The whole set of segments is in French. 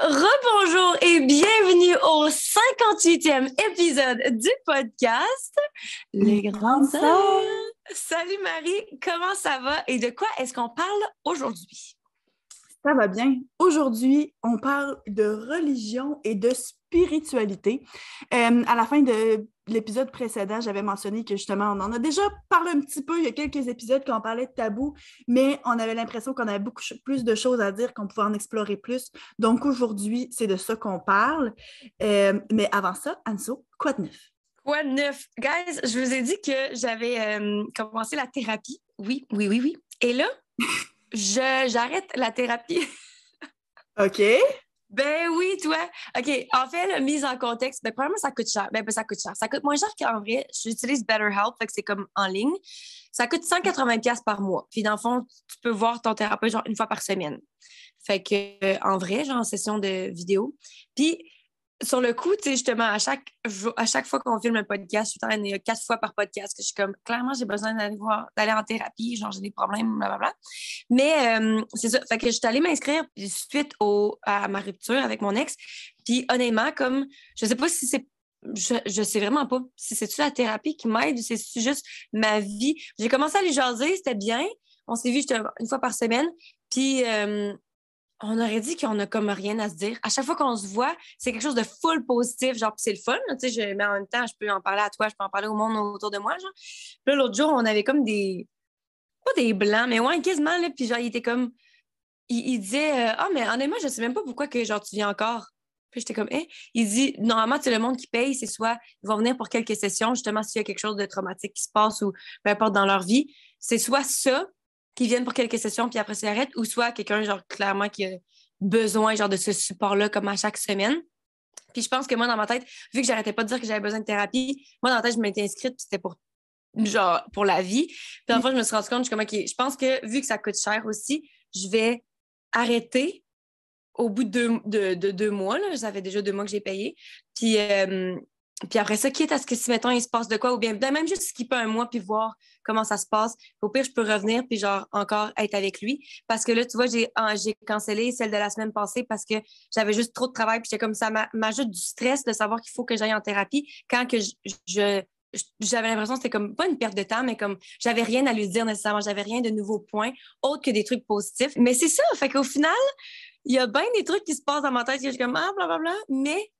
Rebonjour et bienvenue au 58e épisode du podcast Les Grandes Sœurs. Salut Marie, comment ça va et de quoi est-ce qu'on parle aujourd'hui? Ça va bien. Aujourd'hui, on parle de religion et de spiritualité. Euh, à la fin de l'épisode précédent, j'avais mentionné que justement, on en a déjà parlé un petit peu. Il y a quelques épisodes quand on parlait de tabou, mais on avait l'impression qu'on avait beaucoup plus de choses à dire, qu'on pouvait en explorer plus. Donc aujourd'hui, c'est de ça qu'on parle. Euh, mais avant ça, Anso, quoi de neuf? Quoi de neuf? Guys, je vous ai dit que j'avais euh, commencé la thérapie. Oui, oui, oui, oui. Et là, j'arrête la thérapie. OK. Ben oui, toi. OK. En fait, la mise en contexte, ben, premièrement, ça coûte cher. Ben, ben, ça coûte cher. Ça coûte moins cher qu'en vrai. J'utilise BetterHelp, fait que c'est comme en ligne. Ça coûte 180$ par mois. Puis, dans le fond, tu peux voir ton thérapeute genre une fois par semaine. Fait que, euh, en vrai, genre en session de vidéo. Puis, sur le coup, tu sais, justement, à chaque, à chaque fois qu'on filme un podcast, il y a quatre fois par podcast que je suis comme, clairement, j'ai besoin d'aller d'aller en thérapie, genre, j'ai des problèmes, blablabla. Mais euh, c'est ça. Fait que je suis allée m'inscrire suite au, à ma rupture avec mon ex. Puis honnêtement, comme, je sais pas si c'est je, je sais vraiment pas si c'est-tu la thérapie qui m'aide ou c'est juste ma vie. J'ai commencé à lui jaser, c'était bien. On s'est vu une fois par semaine. Puis euh, on aurait dit qu'on a comme rien à se dire. À chaque fois qu'on se voit, c'est quelque chose de full positif, genre c'est le fun, tu sais, mais en même temps, je peux en parler à toi, je peux en parler au monde autour de moi, genre. Puis là, l'autre jour, on avait comme des pas des blancs, mais ouais, quasiment là, puis genre il était comme il, disait euh, "Ah, mais honnêtement, je sais même pas pourquoi que genre tu viens encore." Puis j'étais comme, eh, il dit, normalement, c'est le monde qui paye, c'est soit ils vont venir pour quelques sessions, justement, s'il y a quelque chose de traumatique qui se passe ou peu importe dans leur vie, c'est soit ça, qui viennent pour quelques sessions puis après ça arrête, ou soit quelqu'un, genre, clairement, qui a besoin, genre, de ce support-là, comme à chaque semaine. Puis je pense que moi, dans ma tête, vu que j'arrêtais pas de dire que j'avais besoin de thérapie, moi, dans ma tête, je m'étais inscrite, puis c'était pour genre pour la vie. Puis en fait, je me suis rendu compte, je suis comme, OK, je pense que vu que ça coûte cher aussi, je vais arrêter au bout de deux, de, deux mois. Là, ça fait déjà deux mois que j'ai payé. Puis, euh, puis après ça, quitte à ce que si, mettons, il se passe de quoi, ou bien ben, même juste skipper un mois puis voir comment ça se passe. Au pire, je peux revenir puis genre encore être avec lui. Parce que là, tu vois, j'ai, j'ai cancellé celle de la semaine passée parce que j'avais juste trop de travail puis j'étais comme ça m'ajoute du stress de savoir qu'il faut que j'aille en thérapie quand que je, j'avais l'impression que c'était comme pas une perte de temps, mais comme j'avais rien à lui dire nécessairement, j'avais rien de nouveaux points, autre que des trucs positifs. Mais c'est ça, fait qu'au final, il y a bien des trucs qui se passent dans ma tête, que je suis comme ah, blablabla, mais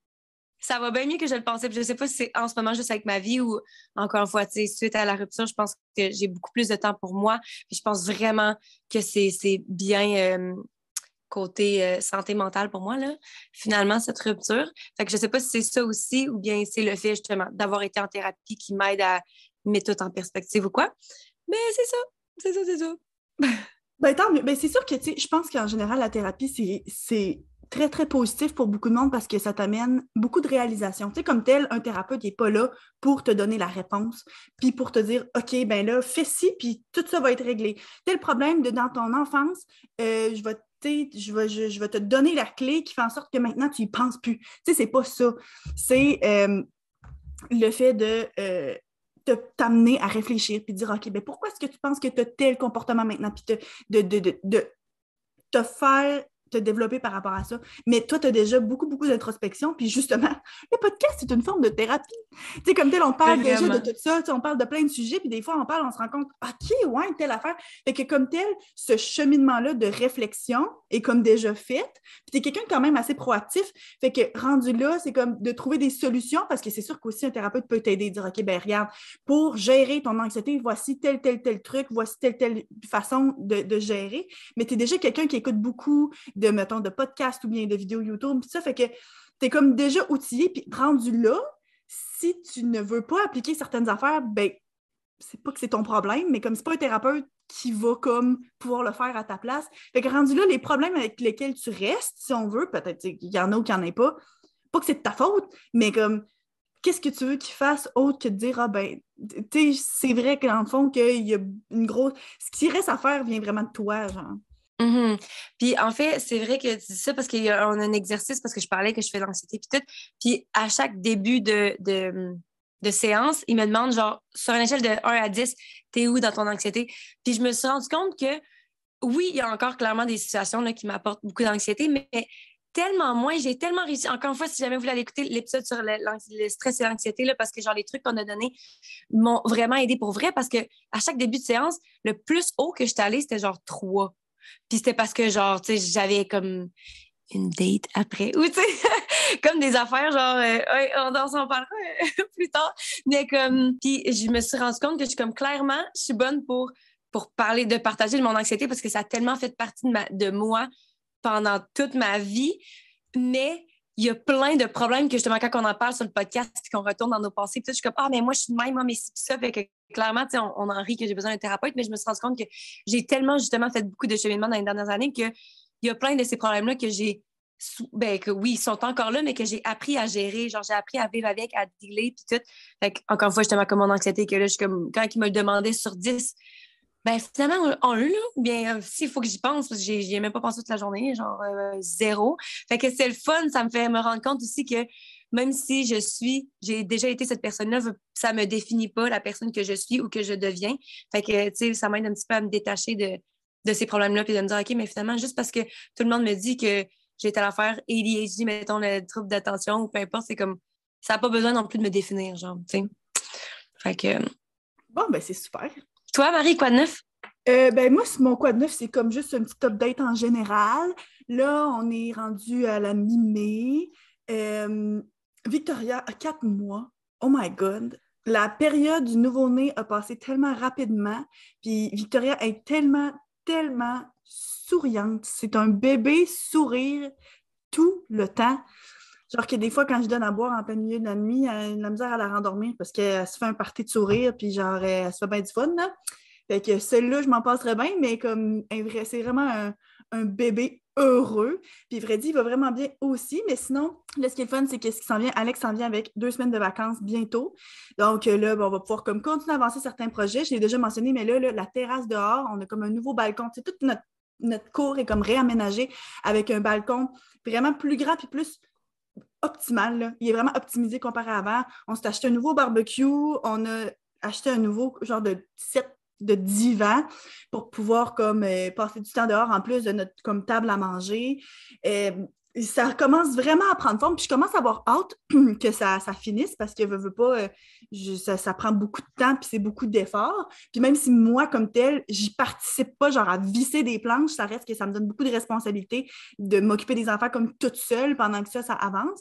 ça va bien mieux que je le pensais. je sais pas si c'est en ce moment juste avec ma vie ou encore une fois, suite à la rupture, je pense que j'ai beaucoup plus de temps pour moi. je pense vraiment que c'est bien euh, côté euh, santé mentale pour moi, là, finalement, cette rupture. Fait que je sais pas si c'est ça aussi ou bien c'est le fait justement d'avoir été en thérapie qui m'aide à mettre tout en perspective ou quoi. Mais c'est ça, c'est ça, c'est ça. ben, ben, c'est sûr que, tu je pense qu'en général, la thérapie, c'est très, très positif pour beaucoup de monde parce que ça t'amène beaucoup de réalisations. Tu sais, comme tel, un thérapeute n'est pas là pour te donner la réponse, puis pour te dire, OK, ben là, fais ci, puis tout ça va être réglé. Tel problème de dans ton enfance, euh, je vais je vais, je, vais te donner la clé qui fait en sorte que maintenant, tu n'y penses plus. Tu sais, c'est pas ça. C'est euh, le fait de euh, t'amener à réfléchir puis dire, OK, ben pourquoi est-ce que tu penses que tu as tel comportement maintenant? Puis de, de, de, de, te faire te développer par rapport à ça. Mais toi, tu as déjà beaucoup, beaucoup d'introspection. Puis justement, le podcast, c'est une forme de thérapie. Tu sais, comme tel, on parle déjà de tout ça, on parle de plein de sujets, puis des fois, on parle, on se rend compte, OK, ouais, telle affaire. Fait que comme tel, ce cheminement-là de réflexion est comme déjà fait. Puis tu es quelqu'un quand même assez proactif. Fait que rendu là, c'est comme de trouver des solutions, parce que c'est sûr qu'aussi un thérapeute peut t'aider, dire, OK, ben regarde, pour gérer ton anxiété, voici tel, tel, tel truc, voici telle, telle façon de, de gérer. Mais tu es déjà quelqu'un qui écoute beaucoup de, mettons, de podcasts ou bien de vidéos YouTube, puis ça fait que tu es comme déjà outillé, puis rendu là, si tu ne veux pas appliquer certaines affaires, ben, c'est pas que c'est ton problème, mais comme c'est pas un thérapeute qui va comme pouvoir le faire à ta place. Fait que rendu là, les problèmes avec lesquels tu restes, si on veut, peut-être qu'il y en a ou qu'il n'y en ait pas, pas que c'est de ta faute, mais comme qu'est-ce que tu veux qu'il fasse autre que de dire, ah ben, tu sais, c'est vrai qu'en fond, qu'il y a une grosse. Ce qui reste à faire vient vraiment de toi, genre. Mm-hmm. Puis en fait, c'est vrai que tu dis ça parce qu'on a, un exercice, parce que je parlais que je fais l'anxiété, puis tout. Puis à chaque début de, de, séance, il me demande, genre, sur une échelle de 1 à 10, t'es où dans ton anxiété? Puis je me suis rendu compte que oui, il y a encore clairement des situations là, qui m'apportent beaucoup d'anxiété, mais tellement moins. J'ai tellement réussi. Encore une fois, si jamais vous voulez écouter l'épisode sur le, stress et l'anxiété, parce que genre les trucs qu'on a donnés m'ont vraiment aidé pour vrai, parce que à chaque début de séance, le plus haut que j'étais allée, c'était genre 3. Puis c'était parce que, genre, tu sais, j'avais comme une date après. Ou, tu sais, comme des affaires, genre, euh, on danse, on parlera euh, plus tard. Mais comme, puis je me suis rendu compte que je suis comme, clairement, je suis bonne pour, pour parler, de partager de mon anxiété parce que ça a tellement fait partie de, moi pendant toute ma vie. Mais il y a plein de problèmes que justement, quand on en parle sur le podcast puis qu'on retourne dans nos pensées, puis je suis comme, ah, mais moi, je suis même, moi, mais c'est ça. Fait que clairement, on, on en rit que j'ai besoin d'un thérapeute, mais je me suis rendu compte que j'ai tellement justement fait beaucoup de cheminement dans les dernières années qu'il y a plein de ces problèmes-là que j'ai, ben, que oui, ils sont encore là, mais que j'ai appris à gérer. Genre, j'ai appris à vivre avec, à dealer, puis tout. Fait que, encore une fois, justement, comme mon anxiété, que là, je comme, quand il me le demandait sur 10, ben, finalement, un, là, bien, euh, s'il faut que j'y pense, parce que j'y ai même pas pensé toute la journée, genre euh, zéro. Fait que c'est le fun, ça me fait me rendre compte aussi que même si je suis, j'ai déjà été cette personne-là, ça me définit pas la personne que je suis ou que je deviens. Fait que, tu sais, ça m'aide un petit peu à me détacher de, de ces problèmes-là, puis de me dire, OK, mais finalement, juste parce que tout le monde me dit que j'ai été à l'affaire ADHD, mettons, le trouble d'attention ou peu importe, c'est comme, ça n'a pas besoin non plus de me définir, genre, tu sais. Fait que. Bon, ben, c'est super. Toi, Marie, quoi de neuf? Euh, ben moi, mon quoi de neuf, c'est comme juste un petit update en général. Là, on est rendu à la mi-mai. Euh, Victoria a quatre mois. Oh my God! La période du nouveau-né a passé tellement rapidement. Puis Victoria est tellement, tellement souriante. C'est un bébé sourire tout le temps. Genre que des fois, quand je donne à boire en plein milieu de la nuit, elle a la misère à la rendormir parce qu'elle se fait un party de sourire, puis genre, elle se fait bien du fun, là. Fait que celle-là, je m'en passerais bien, mais comme c'est vraiment un, bébé heureux. Puis dit, il va vraiment bien aussi. Mais sinon, là, ce qui est fun, c'est que ce qui s'en vient, Alex s'en vient avec deux semaines de vacances bientôt. Donc là, on va pouvoir comme continuer à avancer certains projets. Je l'ai déjà mentionné, mais là, la terrasse dehors, on a comme un nouveau balcon. C'est toute notre, notre cour est comme réaménagée avec un balcon vraiment plus grand puis plus optimal. Il est vraiment optimisé comparé à avant. On s'est acheté un nouveau barbecue. On a acheté un nouveau genre de set de divan pour pouvoir comme euh, passer du temps dehors en plus de notre comme table à manger. Euh, ça commence vraiment à prendre forme. Puis je commence à avoir hâte que ça, ça finisse parce que veux, pas, euh, ça, prend beaucoup de temps puis c'est beaucoup d'efforts. Puis même si moi, comme tel, j'y participe pas, genre à visser des planches, ça reste que ça me donne beaucoup de responsabilités de m'occuper des enfants comme toute seule pendant que ça, ça avance.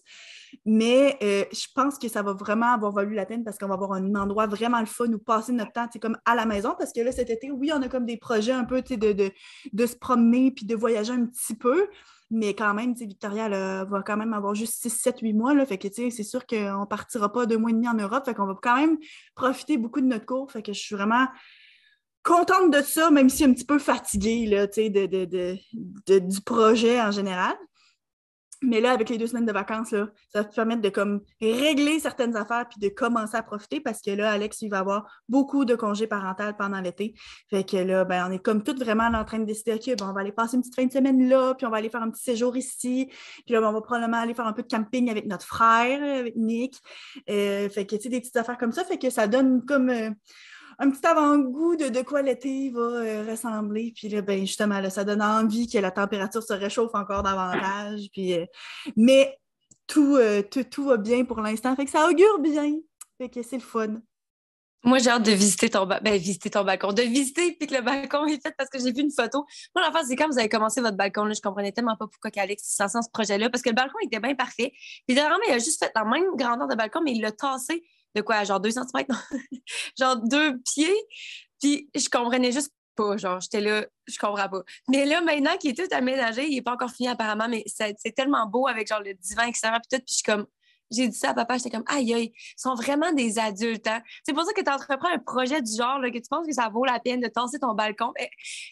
Mais euh, je pense que ça va vraiment avoir valu la peine parce qu'on va avoir un endroit vraiment le fun où passer notre temps, c'est comme à la maison. Parce que là, cet été, oui, on a comme des projets un peu de, de, de se promener puis de voyager un petit peu. Mais quand même, Victoria va quand même avoir juste 6, 7, 8 mois. Là, fait que c'est sûr qu'on ne partira pas deux mois et demi en Europe. Fait qu'on va quand même profiter beaucoup de notre cours. Fait que je suis vraiment contente de ça, même si un petit peu fatiguée là, de, du projet en général. Mais là, avec les deux semaines de vacances, là, ça va te permettre de comme régler certaines affaires puis de commencer à profiter parce que là, Alex, il va avoir beaucoup de congés parentaux pendant l'été. Fait que là, ben, on est comme toutes vraiment en train de décider, OK, bon, on va aller passer une petite fin de semaine là, puis on va aller faire un petit séjour ici. Puis là, ben, on va probablement aller faire un peu de camping avec notre frère, avec Nick. Euh, fait que, tu sais, des petites affaires comme ça. Fait que ça donne comme. Euh, un petit avant-goût de, de quoi l'été va euh, ressembler. Puis là, ben, justement, ça donne envie que la température se réchauffe encore davantage. Puis, euh, mais euh, tout, tout, va bien pour l'instant. Fait que ça augure bien. Fait que c'est le fun. Moi, j'ai hâte de visiter ton, ben, visiter ton balcon. De visiter puis que le balcon est fait parce que j'ai vu une photo. Moi, la c'est quand vous avez commencé votre balcon, là, je comprenais tellement pas pourquoi Alex s'est lancé ce projet-là parce que le balcon était bien parfait. Puis dernièrement, il a juste fait la même grandeur de balcon, mais il l'a tassé de quoi, genre 2 cm, genre deux pieds. Puis je comprenais juste pas, genre, j'étais là, je comprends pas. Mais là, maintenant qu'il est tout aménagé, il n'est pas encore fini apparemment, mais c'est tellement beau avec genre le divan extérieur puis tout, puis je suis comme, j'ai dit ça à papa, j'étais comme, aïe, aïe, ils sont vraiment des adultes. Hein? C'est pour ça que tu entreprends un projet du genre, là, que tu penses que ça vaut la peine de tasser ton balcon. Mais,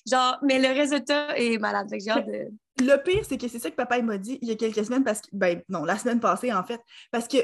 genre, mais le résultat est malade. Le pire, c'est que c'est ça que papa m'a dit il y a quelques semaines, parce que, ben non, la semaine passée, en fait, parce que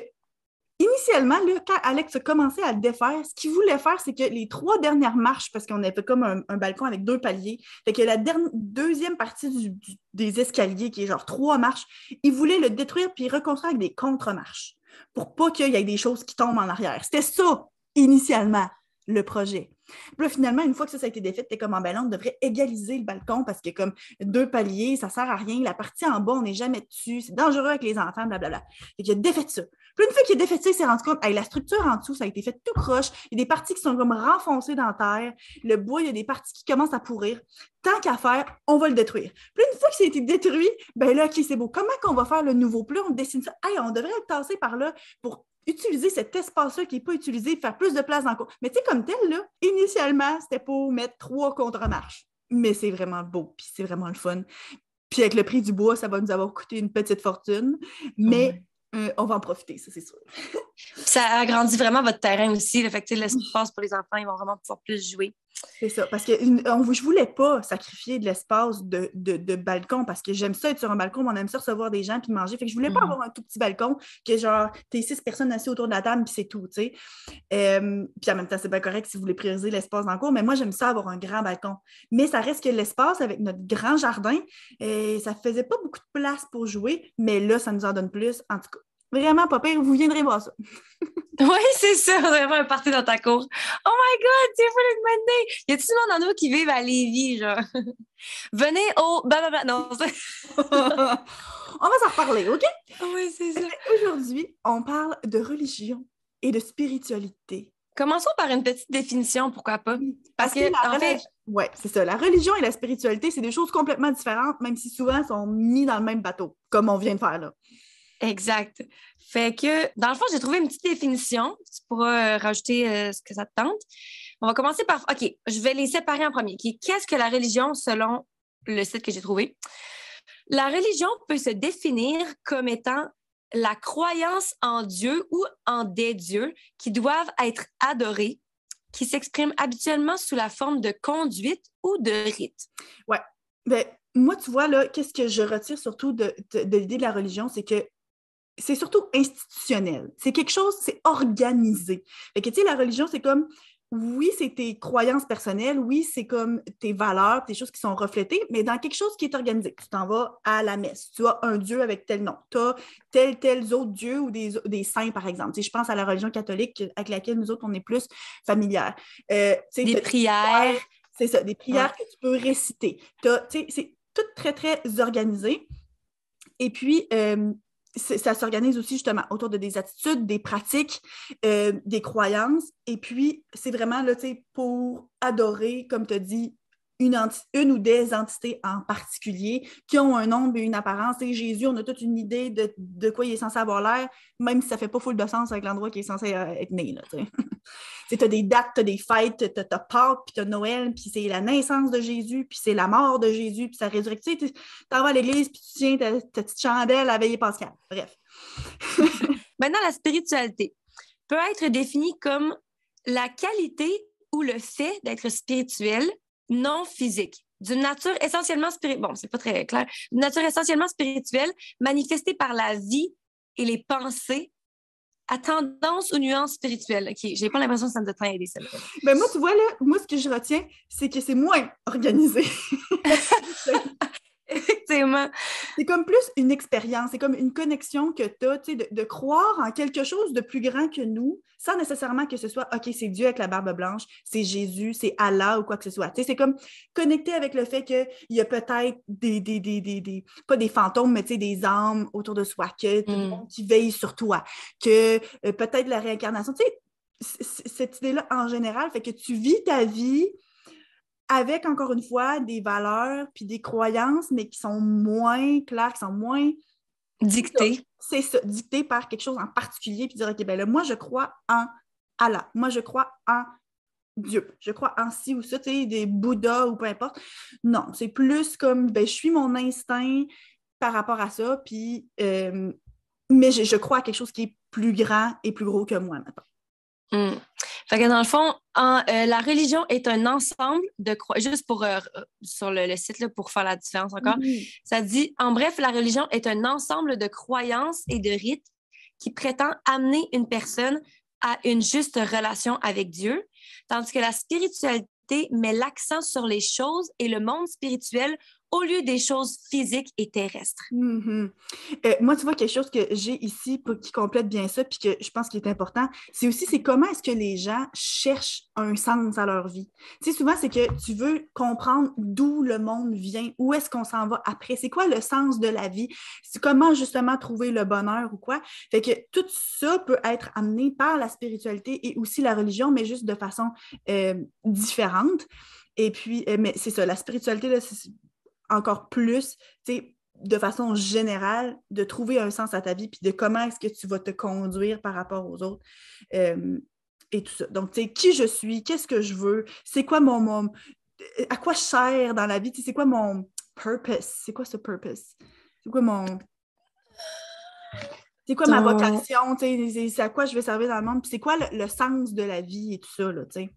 initialement, là, quand Alex a commencé à le défaire, ce qu'il voulait faire, c'est que les trois dernières marches, parce qu'on avait comme un, balcon avec deux paliers, fait que la deuxième partie des escaliers, qui est genre trois marches, il voulait le détruire puis reconstruire avec des contre-marches pour pas qu'il y ait des choses qui tombent en arrière. C'était ça, initialement, le projet. Puis là, finalement, une fois que ça, a été défait, t'es comme en ballon, on devrait égaliser le balcon parce que comme deux paliers, ça sert à rien. La partie en bas, on n'est jamais dessus. C'est dangereux avec les enfants, blablabla. Fait qu'il a défait ça. Puis une fois qu'il a défait ça, il s'est rendu compte, hey, la structure en dessous, ça a été fait tout croche. Il y a des parties qui sont comme renfoncées dans la terre. Le bois, il y a des parties qui commencent à pourrir. Tant qu'à faire, on va le détruire. Puis une fois que ça a été détruit, ben là, OK, c'est beau. Comment qu'on va faire le nouveau? Puis on dessine ça. Hey, on devrait le tasser par là pour utiliser cet espace-là qui n'est pas utilisé, faire plus de place dans le cours. Mais tu sais, comme tel, là, initialement, c'était pour mettre trois contre-marches. Mais c'est vraiment beau, puis c'est vraiment le fun. Puis avec le prix du bois, ça va nous avoir coûté une petite fortune. Mais euh, on va en profiter, ça, c'est sûr. ça agrandit vraiment votre terrain aussi. Le fait que l'espace pour les enfants, ils vont vraiment pouvoir plus jouer. C'est ça, parce que je ne voulais pas sacrifier de l'espace de, balcon parce que j'aime ça être sur un balcon, on aime ça recevoir des gens puis manger. Fait que je voulais pas mm. avoir un tout petit balcon que genre, t'es six personnes assises autour de la table puis c'est tout, tu sais. Euh, puis en même temps, c'est pas correct si vous voulez prioriser l'espace dans le cours, mais moi, j'aime ça avoir un grand balcon. Mais ça reste que l'espace avec notre grand jardin, et euh, ça faisait pas beaucoup de place pour jouer, mais là, ça nous en donne plus. En tout cas, Vraiment, pas pire, vous viendrez voir ça. oui, c'est ça, vraiment un party dans ta cour. Oh my God, c'est fou une bonne Y a-t-il du monde en nous qui vivent à Lévis, genre? Venez au. Non, on va s'en reparler, OK? Oui, c'est ça. Aujourd'hui, on parle de religion et de spiritualité. Commençons par une petite définition, pourquoi pas? Parce, que, en fait. Oui, c'est ça. La religion et la spiritualité, c'est des choses complètement différentes, même si souvent elles sont mis dans le même bateau, comme on vient de faire là. Exact. Fait que, dans le fond, j'ai trouvé une petite définition. Tu pourras euh, rajouter euh, ce que ça te tente. On va commencer par. OK, je vais les séparer en premier. Qu'est-ce que la religion selon le site que j'ai trouvé? La religion peut se définir comme étant la croyance en Dieu ou en des dieux qui doivent être adorés, qui s'expriment habituellement sous la forme de conduite ou de rite. Ouais. Ben, moi, tu vois, là, qu'est-ce que je retire surtout de l'idée de la religion, c'est que c'est surtout institutionnel. C'est quelque chose, c'est organisé. Fait que, tu sais, la religion, c'est comme, oui, c'est tes croyances personnelles, oui, c'est comme tes valeurs, tes choses qui sont reflétées, mais dans quelque chose qui est organisé. Tu t'en vas à la messe, tu as un Dieu avec tel nom, tu as tel, tel autre Dieu ou des, des saints, par exemple. Tu sais, je pense à la religion catholique avec laquelle nous autres, on est plus familières. Euh, des prières. C'est ça, des prières que tu peux réciter. C'est tout très, très organisé. Et puis, euh, ça s'organise aussi justement autour de des attitudes, des pratiques, euh, des croyances. Et puis, c'est vraiment là, pour adorer, comme tu as dit, une, une, ou des entités en particulier qui ont un nombre et une apparence. Et Jésus, on a toute une idée de, de quoi il est censé avoir l'air, même si ça ne fait pas full de sens avec l'endroit qui est censé euh, être né. Tu as des dates, tu as des fêtes, tu as, Pâques, puis tu as Noël, puis c'est la naissance de Jésus, puis c'est la mort de Jésus, puis sa résurrection. Tu t'en vas à l'église, puis tu tiens ta, petite chandelle à veiller Pascal. Bref. Maintenant, la spiritualité peut être définie comme la qualité ou le fait d'être spirituel non physique, d'une nature essentiellement spirituelle, bon, c'est pas très clair, d'une nature essentiellement spirituelle, manifestée par la vie et les pensées à tendance ou nuances spirituelles. OK, j'ai pas l'impression que ça me doit aider, ça. Ben moi, tu vois, là, moi, ce que je retiens, c'est que c'est moins organisé. Effectivement. C'est comme plus une expérience, c'est comme une connexion que tu as, de, de croire en quelque chose de plus grand que nous, sans nécessairement que ce soit, OK, c'est Dieu avec la barbe blanche, c'est Jésus, c'est Allah ou quoi que ce soit. C'est comme connecter avec le fait qu'il y a peut-être des, des, des, des, pas des fantômes, mais des âmes autour de soi, que mm. qui veillent sur toi, que euh, peut-être la réincarnation. Tu sais, cette idée-là, en général, fait que tu vis ta vie avec, encore une fois, des valeurs puis des croyances, mais qui sont moins claires, qui sont moins dictées. C'est ça, dictées par quelque chose en particulier, puis dire, OK, ben là, moi, je crois en Allah. Moi, je crois en Dieu. Je crois en ci ou ça, tu sais, des Bouddhas ou peu importe. Non, c'est plus comme, ben, je suis mon instinct par rapport à ça, puis, euh, mais je, crois à quelque chose qui est plus grand et plus gros que moi maintenant. Fait que dans le fond, euh, la religion est un ensemble de croyances. Juste pour euh, sur le, site là, pour faire la différence encore, ça dit en bref, la religion est un ensemble de croyances et de rites qui prétend amener une personne à une juste relation avec Dieu, tandis que la spiritualité met l'accent sur les choses et le monde spirituel au lieu des choses physiques et terrestres. Mm-hmm. Euh, moi, tu vois, quelque chose que j'ai ici qui complète bien ça, puis que je pense qu'il est important, c'est aussi c'est comment est-ce que les gens cherchent un sens à leur vie? Tu sais, souvent, c'est que tu veux comprendre d'où le monde vient, où est-ce qu'on s'en va après, c'est quoi le sens de la vie, comment justement trouver le bonheur ou quoi? Fait que tout ça peut être amené par la spiritualité et aussi la religion, mais juste de façon euh, différente. Et puis, euh, mais c'est ça, la spiritualité, là, encore plus, de façon générale, de trouver un sens à ta vie, puis de comment est-ce que tu vas te conduire par rapport aux autres. Euh, et tout ça. Donc, tu sais, qui je suis, qu'est-ce que je veux, c'est quoi mon, mon, à quoi je sers dans la vie, c'est quoi mon purpose, c'est quoi ce purpose, c'est quoi mon, c'est quoi ma vocation, c'est à quoi je vais servir dans le monde, puis c'est quoi le, sens de la vie et tout ça, là, tu sais?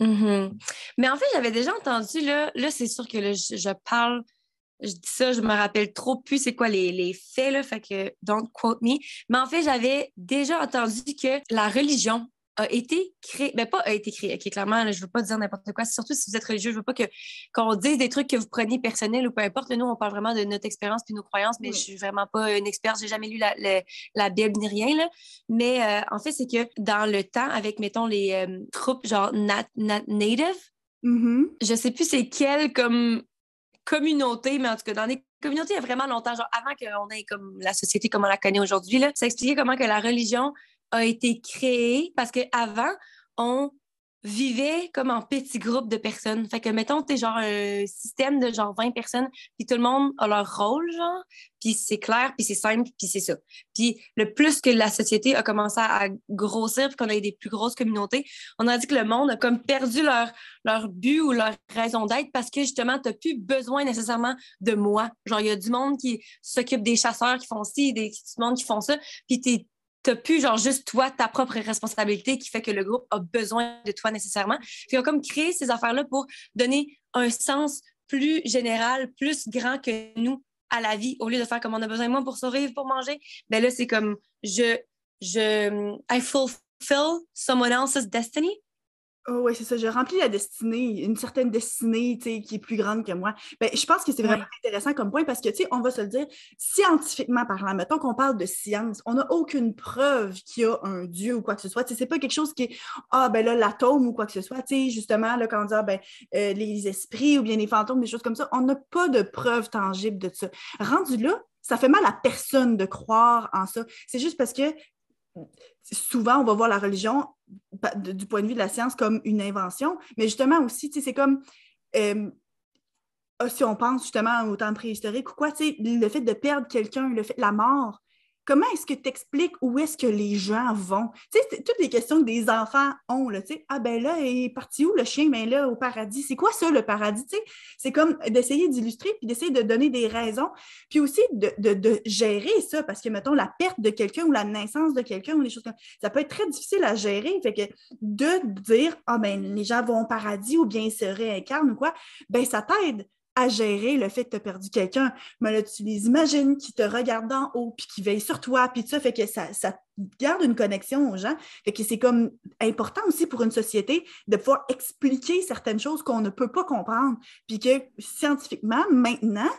Mm-hmm. Mais en fait, j'avais déjà entendu, là, là c'est sûr que je, parle, je dis ça, je me rappelle trop plus c'est quoi les, les, faits, là, fait que don't quote me. Mais en fait, j'avais déjà entendu que la religion a été créé, mais ben, pas a été créé, ok, clairement, je veux pas dire n'importe quoi, surtout si vous êtes religieux, je veux pas que qu'on dise des trucs que vous preniez personnels ou peu importe, nous, on parle vraiment de notre expérience puis nos croyances, mais je suis vraiment pas une experte, j'ai jamais lu la, la, Bible ni rien, là. mais euh, en fait, c'est que dans le temps, avec, mettons, les euh, troupes genre nat, native, mm-hmm. je sais plus c'est quelle comme communauté, mais en tout cas, dans les communautés, il y a vraiment longtemps, genre avant qu'on ait comme la société comme on la connaît aujourd'hui, là, ça expliquait comment que la religion a été créé parce qu'avant, on vivait comme en petits groupes de personnes. Fait que, mettons, t'es genre un système de genre 20 personnes, puis tout le monde a leur rôle, genre, puis c'est clair, puis c'est simple, puis c'est ça. Puis le plus que la société a commencé à grossir, puis qu'on a eu des plus grosses communautés, on a dit que le monde a comme perdu leur, leur but ou leur raison d'être parce que, justement, t'as plus besoin nécessairement de moi. Genre, il y a du monde qui s'occupe des chasseurs qui font ci, des, du monde qui font ça, puis t'es t'as plus genre juste toi, ta propre responsabilité qui fait que le groupe a besoin de toi nécessairement. Puis ont comme créé ces affaires-là pour donner un sens plus général, plus grand que nous à la vie, au lieu de faire comme on a besoin de moi pour survivre, pour manger. Ben là, c'est comme je, je, I fulfill someone else's destiny. Oh oui, c'est ça. Je remplis la destinée, une certaine destinée qui est plus grande que moi. Ben, je pense que c'est vraiment intéressant comme point parce que, tu sais, on va se le dire, scientifiquement parlant, mettons qu'on parle de science, on n'a aucune preuve qu'il y a un Dieu ou quoi que ce soit. C'est pas quelque chose qui est, ah, ben là, l'atome ou quoi que ce soit. Tu sais, justement, là, quand on dit, ah, ben, euh, les esprits ou bien les fantômes, des choses comme ça, on n'a pas de preuve tangible de ça. Rendu là, ça fait mal à personne de croire en ça. C'est juste parce que souvent, on va voir la religion du point de vue de la science comme une invention, mais justement aussi, c'est comme euh, si on pense justement au temps préhistorique ou quoi, le fait de perdre quelqu'un, le fait la mort, comment est-ce que tu expliques où est-ce que les gens vont? Tu sais, toutes les questions que des enfants ont, tu sais, ah ben là, il est parti où le chien? Ben là, au paradis. C'est quoi ça, le paradis? C'est comme d'essayer d'illustrer puis d'essayer de donner des raisons, puis aussi de, gérer ça, parce que, mettons, la perte de quelqu'un ou la naissance de quelqu'un ou des choses comme ça peut être très difficile à gérer. Fait que de dire, ah ben les gens vont au paradis ou bien ils se réincarnent ou quoi, ben ça t'aide à gérer le fait que tu as perdu quelqu'un. Mais là, tu les imagines qui te regardent en haut, puis qui veillent sur toi, puis ça, fait que ça, garde une connexion aux gens. Fait que c'est comme important aussi pour une société de pouvoir expliquer certaines choses qu'on ne peut pas comprendre, puis que scientifiquement, maintenant,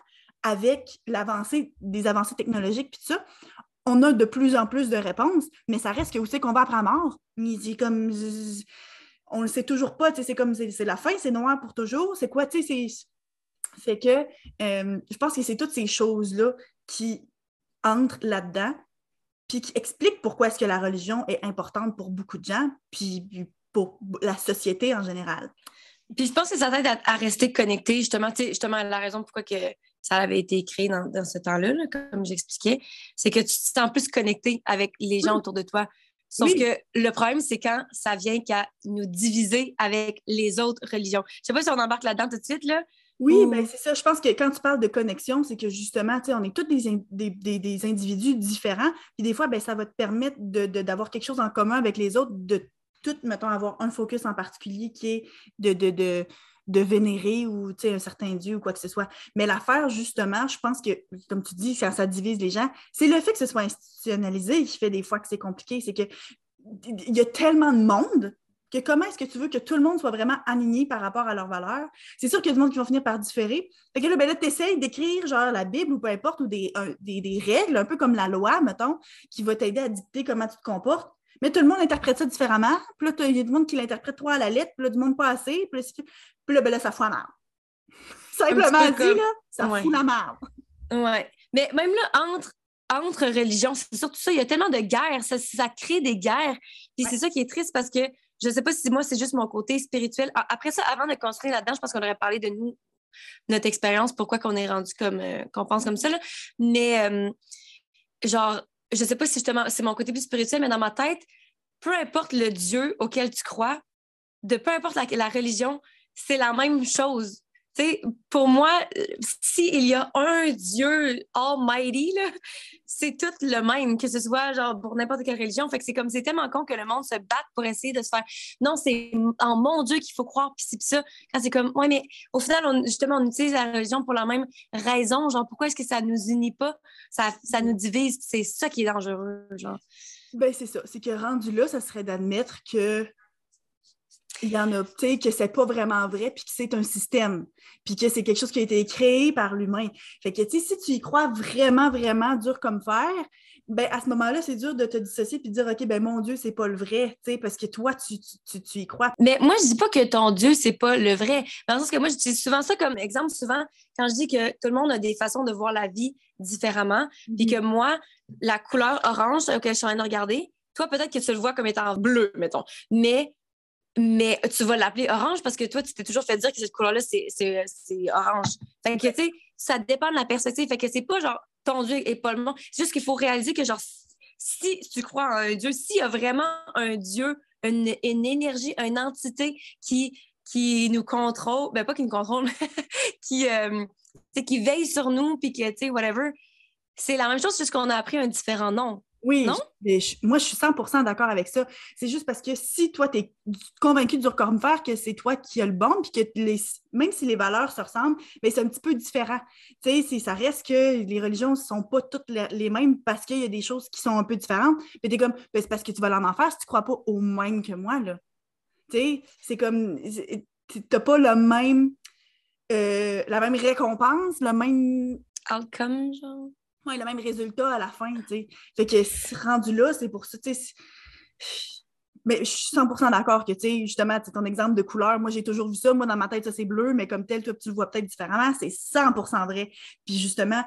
avec l'avancée des avancées technologiques, puis ça, on a de plus en plus de réponses, mais ça reste que où c'est qu'on va après mort? comme on ne sait toujours pas, c'est comme c'est la fin, c'est noir pour toujours, c'est quoi, tu sais, fait que euh, je pense que c'est toutes ces choses-là qui entrent là-dedans, puis qui expliquent pourquoi est-ce que la religion est importante pour beaucoup de gens, puis pour la société en général. Puis je pense que ça t'aide à, rester connecté, justement, justement, la raison pourquoi que ça avait été créé dans, ce temps-là, comme j'expliquais, c'est que tu te sens plus connecté avec les gens autour de toi. Sauf que le problème, c'est quand ça vient qu'à nous diviser avec les autres religions. Je sais pas si on embarque là-dedans tout de suite, là, oui, ben c'est ça. Je pense que quand tu parles de connexion, c'est que justement, on est tous des, des, individus différents. Puis des fois, ben, ça va te permettre d'avoir quelque chose en commun avec les autres, de tout, mettons, avoir un focus en particulier qui est de, de, de vénérer ou un certain dieu ou quoi que ce soit. Mais l'affaire, justement, je pense que, comme tu dis, quand ça divise les gens, c'est le fait que ce soit institutionnalisé qui fait des fois que c'est compliqué. C'est que il y a tellement de monde que comment est-ce que tu veux que tout le monde soit vraiment aligné par rapport à leurs valeurs? C'est sûr qu'il y a du monde qui va finir par différer. Fait que là, ben là tu essaies d'écrire genre la Bible ou peu importe, ou des, des, règles, un peu comme la loi, mettons, qui va t'aider à dicter comment tu te comportes. Mais tout le monde interprète ça différemment. Puis là, il y a du monde qui l'interprète toi à la lettre, puis là, du monde pas assez. Puis là, ben là ça fout la merde. Simplement dit, là, ça fout la merde. Ouais. Mais même là, entre entre religions, c'est surtout ça, il y a tellement de guerres, ça, ça crée des guerres. Puis c'est ça qui est triste parce que je ne sais pas si moi, c'est juste mon côté spirituel. Après ça, avant de construire là-dedans, je pense qu'on aurait parlé de nous, notre expérience, pourquoi qu'on est rendu comme, euh, qu'on pense comme ça. Là. Mais euh, genre, je sais pas si justement c'est mon côté plus spirituel, mais dans ma tête, peu importe le Dieu auquel tu crois, de peu importe la, religion, c'est la même chose. Pour moi, s'il y a un Dieu almighty, c'est tout le même, que ce soit genre pour n'importe quelle religion. Fait c'est comme c'est tellement con que le monde se batte pour essayer de se faire non, c'est en mon Dieu qu'il faut croire, puis c'est ça. Quand c'est comme ouais, mais au final, on, justement, on utilise la religion pour la même raison. Genre, pourquoi est-ce que ça nous unit pas? Ça, ça nous divise. C'est ça qui est dangereux, genre. Ben, c'est ça. C'est que rendu là, ça serait d'admettre que il y en a, tu sais, que c'est pas vraiment vrai, puis que c'est un système, puis que c'est quelque chose qui a été créé par l'humain. Fait que, tu sais, si tu y crois vraiment, vraiment dur comme fer, ben à ce moment-là, c'est dur de te dissocier puis de dire, OK, ben mon Dieu, c'est pas le vrai, tu sais, parce que toi, tu, tu, tu, y crois. Mais moi, je dis pas que ton Dieu, c'est pas le vrai. Dans le sens que moi, j'utilise souvent ça comme exemple, souvent, quand je dis que tout le monde a des façons de voir la vie différemment, puis que mhm. moi, la couleur orange auquel je suis en train de regarder, toi, peut-être que tu le vois comme étant bleu, mettons. Mais mais tu vas l'appeler orange parce que toi, tu t'es toujours fait dire que cette couleur-là, c'est orange. Fait que, tu sais, ça dépend de la perspective. Fait que c'est pas genre ton Dieu et pas le monde. C'est juste qu'il faut réaliser que, genre, si tu crois en un Dieu, s'il y a vraiment un Dieu, une, énergie, une entité qui, qui nous contrôle, ben pas qui nous contrôle, qui, euh, qui veille sur nous, puis que, tu sais, whatever, c'est la même chose, juste qu'on a appris un différent nom. Oui, moi, je suis 100% d'accord avec ça. C'est juste parce que si toi, tu es convaincu du fer que c'est toi qui as le bon, puis que les, même si les valeurs se ressemblent, mais c'est un petit peu différent. Tu sais, ça reste que les religions ne sont pas toutes les mêmes parce qu'il y a des choses qui sont un peu différentes. Puis tu es comme, ben, c'est parce que tu vas en enfer si tu ne crois pas au même que moi, là. Tu sais, c'est comme, tu n'as pas le même, euh, la même récompense, le même... Outcome, genre? Ouais, le même résultat à la fin, tu sais. Fait que rendu là, c'est pour ça, tu sais. Mais je suis 100% d'accord que, tu sais, justement, ton exemple de couleur, moi, j'ai toujours vu ça. Moi, dans ma tête, ça, c'est bleu, mais comme tel, toi, tu le vois peut-être différemment. C'est 100% vrai. Puis, justement,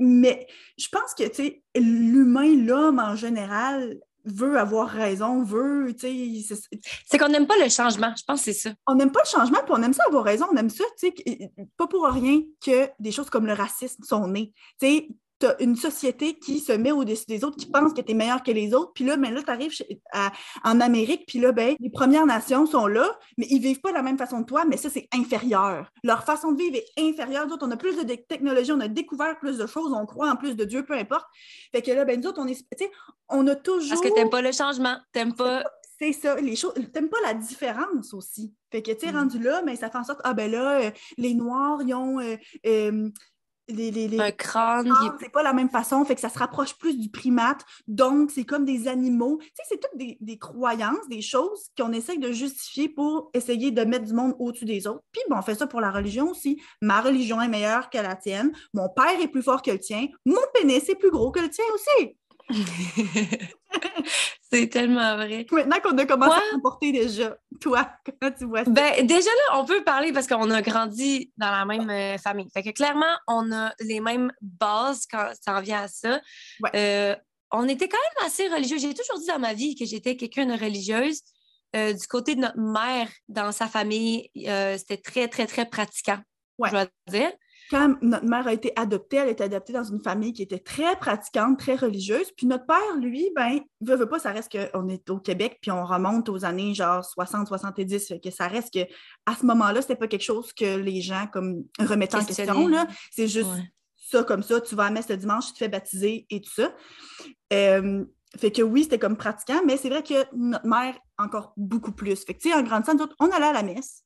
mais je pense que, tu sais, l'humain, l'homme en général, veut avoir raison, veut, tu sais... C'est qu'on n'aime pas le changement, je pense que c'est ça. On n'aime pas le changement, puis on aime ça avoir raison, on aime ça, tu sais, pas pour rien que des choses comme le racisme sont nées. Tu sais, tu as une société qui se met au-dessus des autres, qui pense que tu es meilleur que les autres. Puis là, mais ben là, tu arrives en Amérique, puis là, ben, les Premières Nations sont là, mais ils vivent pas de la même façon que toi, mais ça, c'est inférieur. Leur façon de vivre est inférieure. Nous autres, on a plus de technologie, on a découvert plus de choses, on croit en plus de Dieu, peu importe. Fait que là, ben, nous autres, on est, on a toujours... Parce que t'aimes pas le changement, t'aimes pas... C'est ça, les choses, t'aimes pas la différence aussi. Fait que, tu sais, mm. rendu là, mais ben, ça fait en sorte, ah ben là, euh, les Noirs, ils ont... Euh, euh, les, un crâne. C'est pas la même façon, fait que ça se rapproche plus du primate. Donc, c'est comme des animaux. Tu sais, c'est toutes des, croyances, des choses qu'on essaye de justifier pour essayer de mettre du monde au-dessus des autres. Puis, bon, on fait ça pour la religion aussi. Ma religion est meilleure que la tienne. Mon père est plus fort que le tien. Mon pénis est plus gros que le tien aussi. c'est tellement vrai. Maintenant qu'on a commencé à comporter déjà, toi, comment tu vois ça? Ben, déjà là, on peut parler parce qu'on a grandi dans la même euh, famille. Fait que clairement, on a les mêmes bases quand ça en vient à ça. Euh, on était quand même assez religieux. J'ai toujours dit dans ma vie que j'étais quelqu'un de religieuse. Euh, du côté de notre mère, dans sa famille, c'était très, très, très pratiquant, je dois dire quand notre mère a été adoptée, elle a été adoptée dans une famille qui était très pratiquante, très religieuse. Puis notre père, lui, ben, veut, veut pas, ça reste qu'on est au Québec, puis on remonte aux années genre 60, 70, que ça reste que à ce moment-là, c'était pas quelque chose que les gens comme remettaient en question. C'est juste ça comme ça, tu vas à messe le dimanche, tu te fais baptiser et tout ça. Euh, fait que oui, c'était comme pratiquant, mais c'est vrai que notre mère, encore beaucoup plus. Fait que, tu sais, en grandissant, on allait à la messe.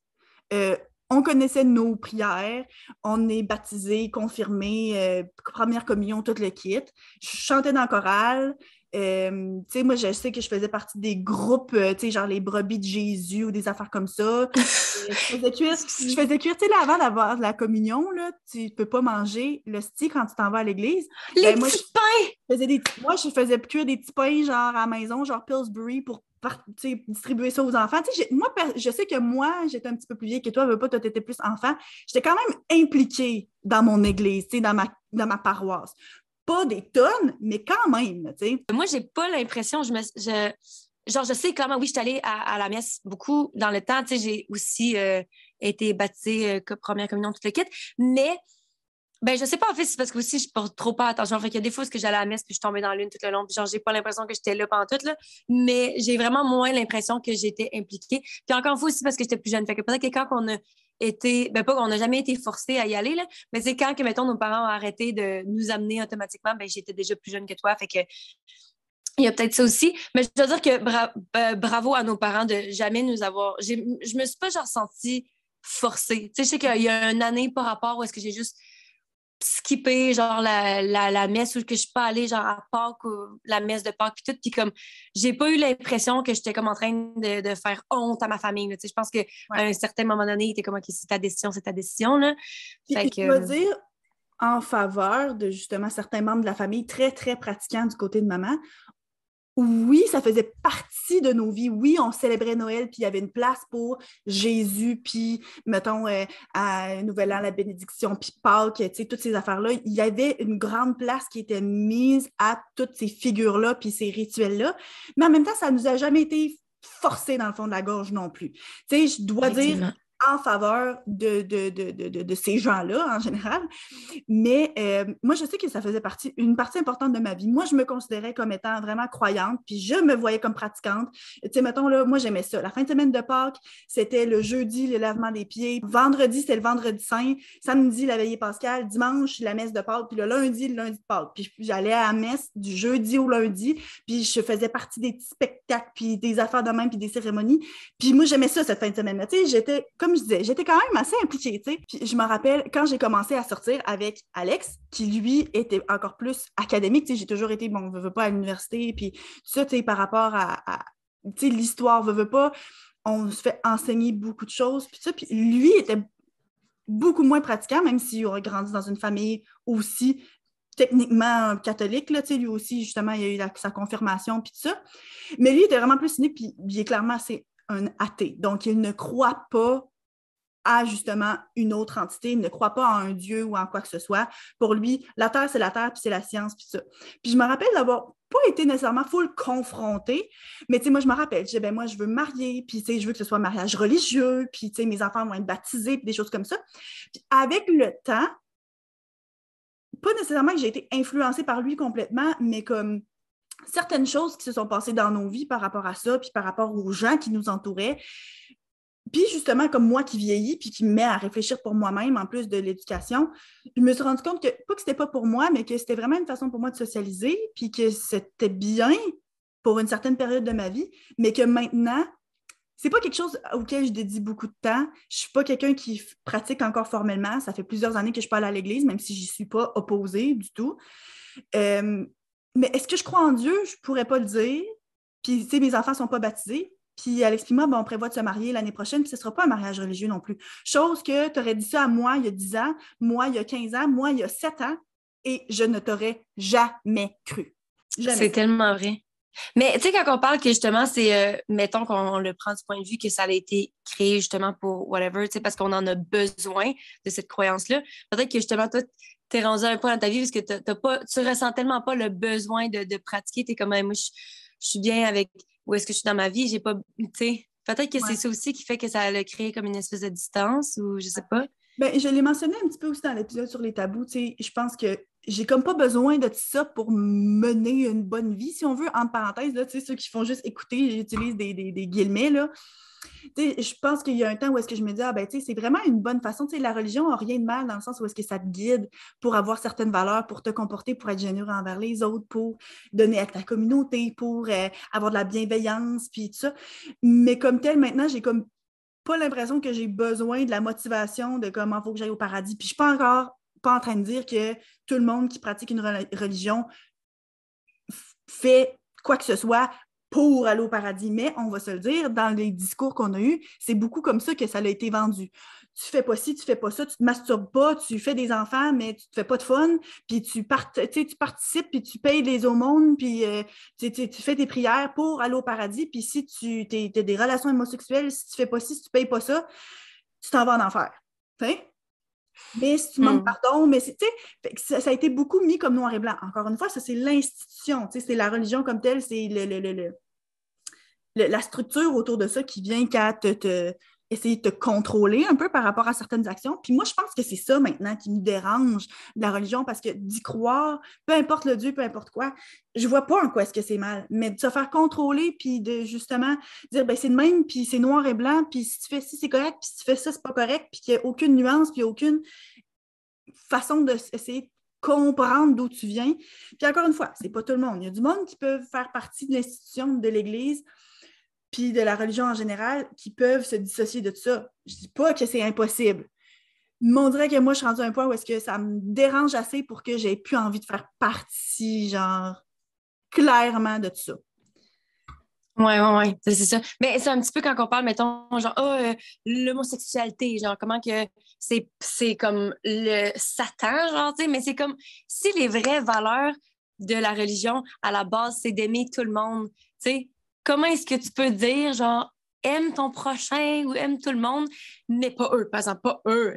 Euh, on connaissait nos prières, on est baptisé, confirmé, euh, première communion, tout le kit. Je chantais dans le chorale. Euh, tu sais, moi, je sais que je faisais partie des groupes, euh, tu sais, genre les brebis de Jésus ou des affaires comme ça. je faisais cuire, je faisais cuire, tu sais, avant d'avoir la communion, là, tu peux pas manger le stick quand tu t'en vas à l'église. Les ben, petits pains! Faisais des, moi, je faisais cuire des petits pains, genre, à la maison, genre Pillsbury, pour distribuer ça aux enfants. moi, je sais que moi, j'étais un petit peu plus vieille que toi, veux pas, toi, tu étais plus enfant. J'étais quand même impliquée dans mon église, dans ma, dans ma paroisse. Pas des tonnes, mais quand même. sais. Moi, j'ai pas l'impression, je me. Je... Genre, je sais oui, je suis allée à, la messe beaucoup dans le temps. J'ai aussi euh, été baptisée euh, première communion, tout le kit. Mais ben, je sais pas, en fait, c'est parce que aussi, je porte trop pas attention. Fait qu'il y a des fois où j'allais à la messe puis je tombais dans l'une tout le long. Puis genre, j'ai pas l'impression que j'étais là pendant tout, là. Mais j'ai vraiment moins l'impression que j'étais impliquée. Puis encore une fois aussi parce que j'étais plus jeune. Fait que peut-être que quand on a été, ben pas qu'on n'a jamais été forcé à y aller, là, mais c'est quand que, mettons, nos parents ont arrêté de nous amener automatiquement, ben j'étais déjà plus jeune que toi. Fait que il y a peut-être ça aussi. Mais je dois dire que euh, bravo à nos parents de jamais nous avoir. Je me suis pas genre sentie forcée. Tu sais, je sais qu'il y a une année par rapport où est-ce que j'ai juste skipper genre la, la, messe où que je suis pas allée genre à Pâques ou la messe de Pâques puis tout. Puis comme j'ai pas eu l'impression que j'étais comme en train de, de, faire honte à ma famille tu sais. Je pense que à un certain moment donné il était comme ok c'est ta décision c'est ta décision là. Fait que... tu dire en faveur de justement certains membres de la famille très très pratiquants du côté de maman oui, ça faisait partie de nos vies. Oui, on célébrait Noël, puis il y avait une place pour Jésus, puis, mettons, euh, à Nouvel An, la bénédiction, puis Pâques, toutes ces affaires-là. Il y avait une grande place qui était mise à toutes ces figures-là, puis ces rituels-là. Mais en même temps, ça ne nous a jamais été forcé dans le fond de la gorge non plus. Tu sais, je dois dire, en faveur de, de, de, de ces gens-là en général. Mais euh, moi, je sais que ça faisait partie, une partie importante de ma vie. Moi, je me considérais comme étant vraiment croyante, puis je me voyais comme pratiquante. Tu sais, mettons, là, moi, j'aimais ça. La fin de semaine de Pâques, c'était le jeudi, le lavement des pieds. Vendredi, c'était le vendredi saint. Samedi, la veillée pascale. Dimanche, la messe de Pâques. Puis le lundi, le lundi de Pâques. Puis j'allais à la messe du jeudi au lundi. Puis je faisais partie des petits spectacles, puis des affaires de même, puis des cérémonies. Puis moi, j'aimais ça, cette fin de semaine-là. Tu sais, j'étais comme je disais, j'étais quand même assez impliquée, tu sais. Puis je me rappelle quand j'ai commencé à sortir avec Alex, qui lui était encore plus académique, tu sais, j'ai toujours été, bon, on veut pas à l'université, puis ça, tu sais, par rapport à, tu sais, l'histoire, veut, veut pas, on se fait enseigner beaucoup de choses, puis ça, puis lui était beaucoup moins pratiquant, même s'il aurait grandi dans une famille aussi techniquement catholique, là, lui aussi, justement, il a eu sa confirmation, puis tout ça. Mais lui, il était vraiment plus cynique, puis il est clairement assez un athée. Donc, il ne croit pas à justement une autre entité, ne croit pas en un Dieu ou en quoi que ce soit. Pour lui, la Terre, c'est la Terre, puis c'est la science, puis ça. Puis je me rappelle d'avoir pas été nécessairement full confrontée, mais tu sais, moi, je me rappelle, je disais, ben moi, je veux me marier, puis tu sais, je veux que ce soit un mariage religieux, puis tu sais, mes enfants vont être baptisés, puis des choses comme ça. Puis avec le temps, pas nécessairement que j'ai été influencée par lui complètement, mais comme certaines choses qui se sont passées dans nos vies par rapport à ça, puis par rapport aux gens qui nous entouraient, puis justement, comme moi qui vieillis, puis qui me met à réfléchir pour moi-même, en plus de l'éducation, je me suis rendu compte que, pas que c'était pas pour moi, mais que c'était vraiment une façon pour moi de socialiser, puis que c'était bien pour une certaine période de ma vie, mais que maintenant, c'est pas quelque chose auquel je dédie beaucoup de temps. Je suis pas quelqu'un qui pratique encore formellement. Ça fait plusieurs années que je allée à l'église, même si j'y suis pas opposée du tout. Euh, mais est-ce que je crois en Dieu? Je pourrais pas le dire. Puis, tu sais, mes enfants sont pas baptisés. Puis Alex moi, ben, on prévoit de se marier l'année prochaine, puis ce ne sera pas un mariage religieux non plus. Chose que tu aurais dit ça à moi il y a 10 ans, moi il y a 15 ans, moi il y a 7 ans, et je ne t'aurais jamais cru. C'est tellement vrai. Mais tu sais, quand on parle que justement, c'est, euh, mettons qu'on le prend du point de vue que ça a été créé justement pour whatever, tu sais, parce qu'on en a besoin de cette croyance-là. Peut-être que justement, toi, tu es rendu à un point dans ta vie parce que t'as pas, tu ressens tellement pas le besoin de, pratiquer. Tu es comme, moi, je suis bien avec où est-ce que je suis dans ma vie, j'ai pas, tu sais, peut-être que c'est ça aussi qui fait que ça a créé comme une espèce de distance ou je sais pas. Ben, je l'ai mentionné un petit peu aussi dans l'épisode sur les tabous, je pense que j'ai comme pas besoin de ça pour mener une bonne vie, si on veut, entre parenthèses, là, ceux qui font juste écouter, j'utilise des, des, des guillemets, là, je pense qu'il y a un temps où est-ce que je me dis, ah ben, c'est vraiment une bonne façon. la religion n'a rien de mal dans le sens où est-ce que ça te guide pour avoir certaines valeurs, pour te comporter, pour être généreux envers les autres, pour donner à ta communauté, pour euh, avoir de la bienveillance, puis tout ça. Mais comme tel, maintenant, j'ai comme pas l'impression que j'ai besoin de la motivation de comment il faut que j'aille au paradis. Puis je suis pas encore pas en train de dire que tout le monde qui pratique une religion fait quoi que ce soit pour aller au paradis. Mais on va se le dire, dans les discours qu'on a eus, c'est beaucoup comme ça que ça a été vendu. Tu fais pas ci, tu fais pas ça, tu te masturbes pas, tu fais des enfants, mais tu te fais pas de fun, puis tu, tu participes, puis tu payes les aumônes, puis euh, tu, fais tes prières pour aller au paradis, puis si tu as des relations homosexuelles, si tu fais pas ci, si tu payes pas ça, tu t'en vas en enfer. Mais si tu manques hmm. pardon, mais ça, ça a été beaucoup mis comme noir et blanc. Encore une fois, ça, c'est l'institution, c'est la religion comme telle, c'est le, la structure autour de ça qui vient qu'à te, essayer de te contrôler un peu par rapport à certaines actions. Puis moi, je pense que c'est ça maintenant qui me dérange de la religion parce que d'y croire, peu importe le Dieu, peu importe quoi, je vois pas en quoi est-ce que c'est mal. Mais de se faire contrôler, puis de justement dire, ben c'est le même, puis c'est noir et blanc, puis si tu fais ci, c'est correct, puis si tu fais ça, c'est pas correct, puis qu'il n'y a aucune nuance, puis aucune façon d'essayer de comprendre d'où tu viens. Puis encore une fois, c'est pas tout le monde. Il y a du monde qui peut faire partie de l'institution de l'Église puis de la religion en général qui peuvent se dissocier de tout ça. Je dis pas que c'est impossible. Mais on dirait que moi, je suis rendue à un point où est-ce que ça me dérange assez pour que j'ai plus envie de faire partie, genre, clairement de tout ça. Oui, oui, oui, c'est ça. Mais c'est un petit peu quand on parle, mettons, genre, oh, l'homosexualité, genre, comment que c'est comme le Satan, genre, tu sais, mais c'est comme si les vraies valeurs de la religion, à la base, c'est d'aimer tout le monde, tu sais, comment est-ce que tu peux dire, genre, aime ton prochain ou aime tout le monde, mais pas eux, par exemple, pas eux.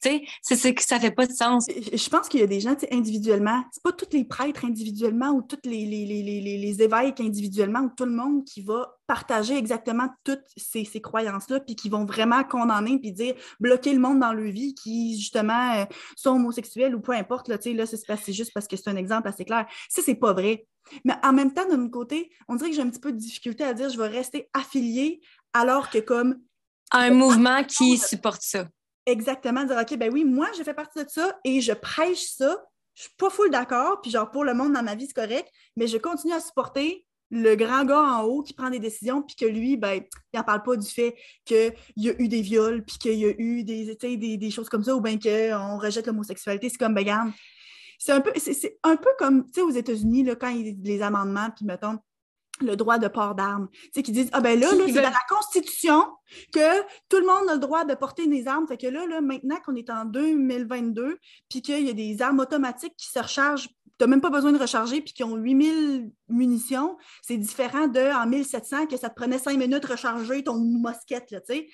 Tu sais, ça fait pas de sens. Je pense qu'il y a des gens, individuellement, c'est pas tous les prêtres individuellement ou tous les, les, les, les, évêques individuellement ou tout le monde qui va partager exactement toutes ces, ces croyances-là, puis qui vont vraiment condamner puis dire bloquer le monde dans leur vie qui, justement, euh, sont homosexuels ou peu importe, là, là c'est juste parce que c'est un exemple assez clair. Ça, c'est pas vrai. Mais en même temps, de notre côté, on dirait que j'ai un petit peu de difficulté à dire je vais rester affiliée alors que comme... Un mouvement qui supporte ça. Exactement, dire OK, ben oui, moi, je fais partie de ça et je prêche ça. Je suis pas full d'accord, puis genre pour le monde dans ma vie, c'est correct, mais je continue à supporter le grand gars en haut qui prend des décisions, puis que lui, ben, il n'en parle pas du fait qu'il y a eu des viols, puis qu'il y a eu des, des, des, choses comme ça, ou bien qu'on rejette l'homosexualité. C'est comme, ben, c'est un peu, c'est, un peu comme, tu sais, aux États-Unis, quand il y a les amendements, puis mettons, le droit de port d'armes. Tu sais, qui disent, ah ben là, là c'est dans la Constitution que tout le monde a le droit de porter des armes. Fait que là, là maintenant qu'on est en 2022, puis qu'il y a des armes automatiques qui se rechargent tu n'as même pas besoin de recharger, puis qui ont 8000 munitions, c'est différent de en 1700 que ça te prenait cinq minutes de recharger ton mousquette, tu sais.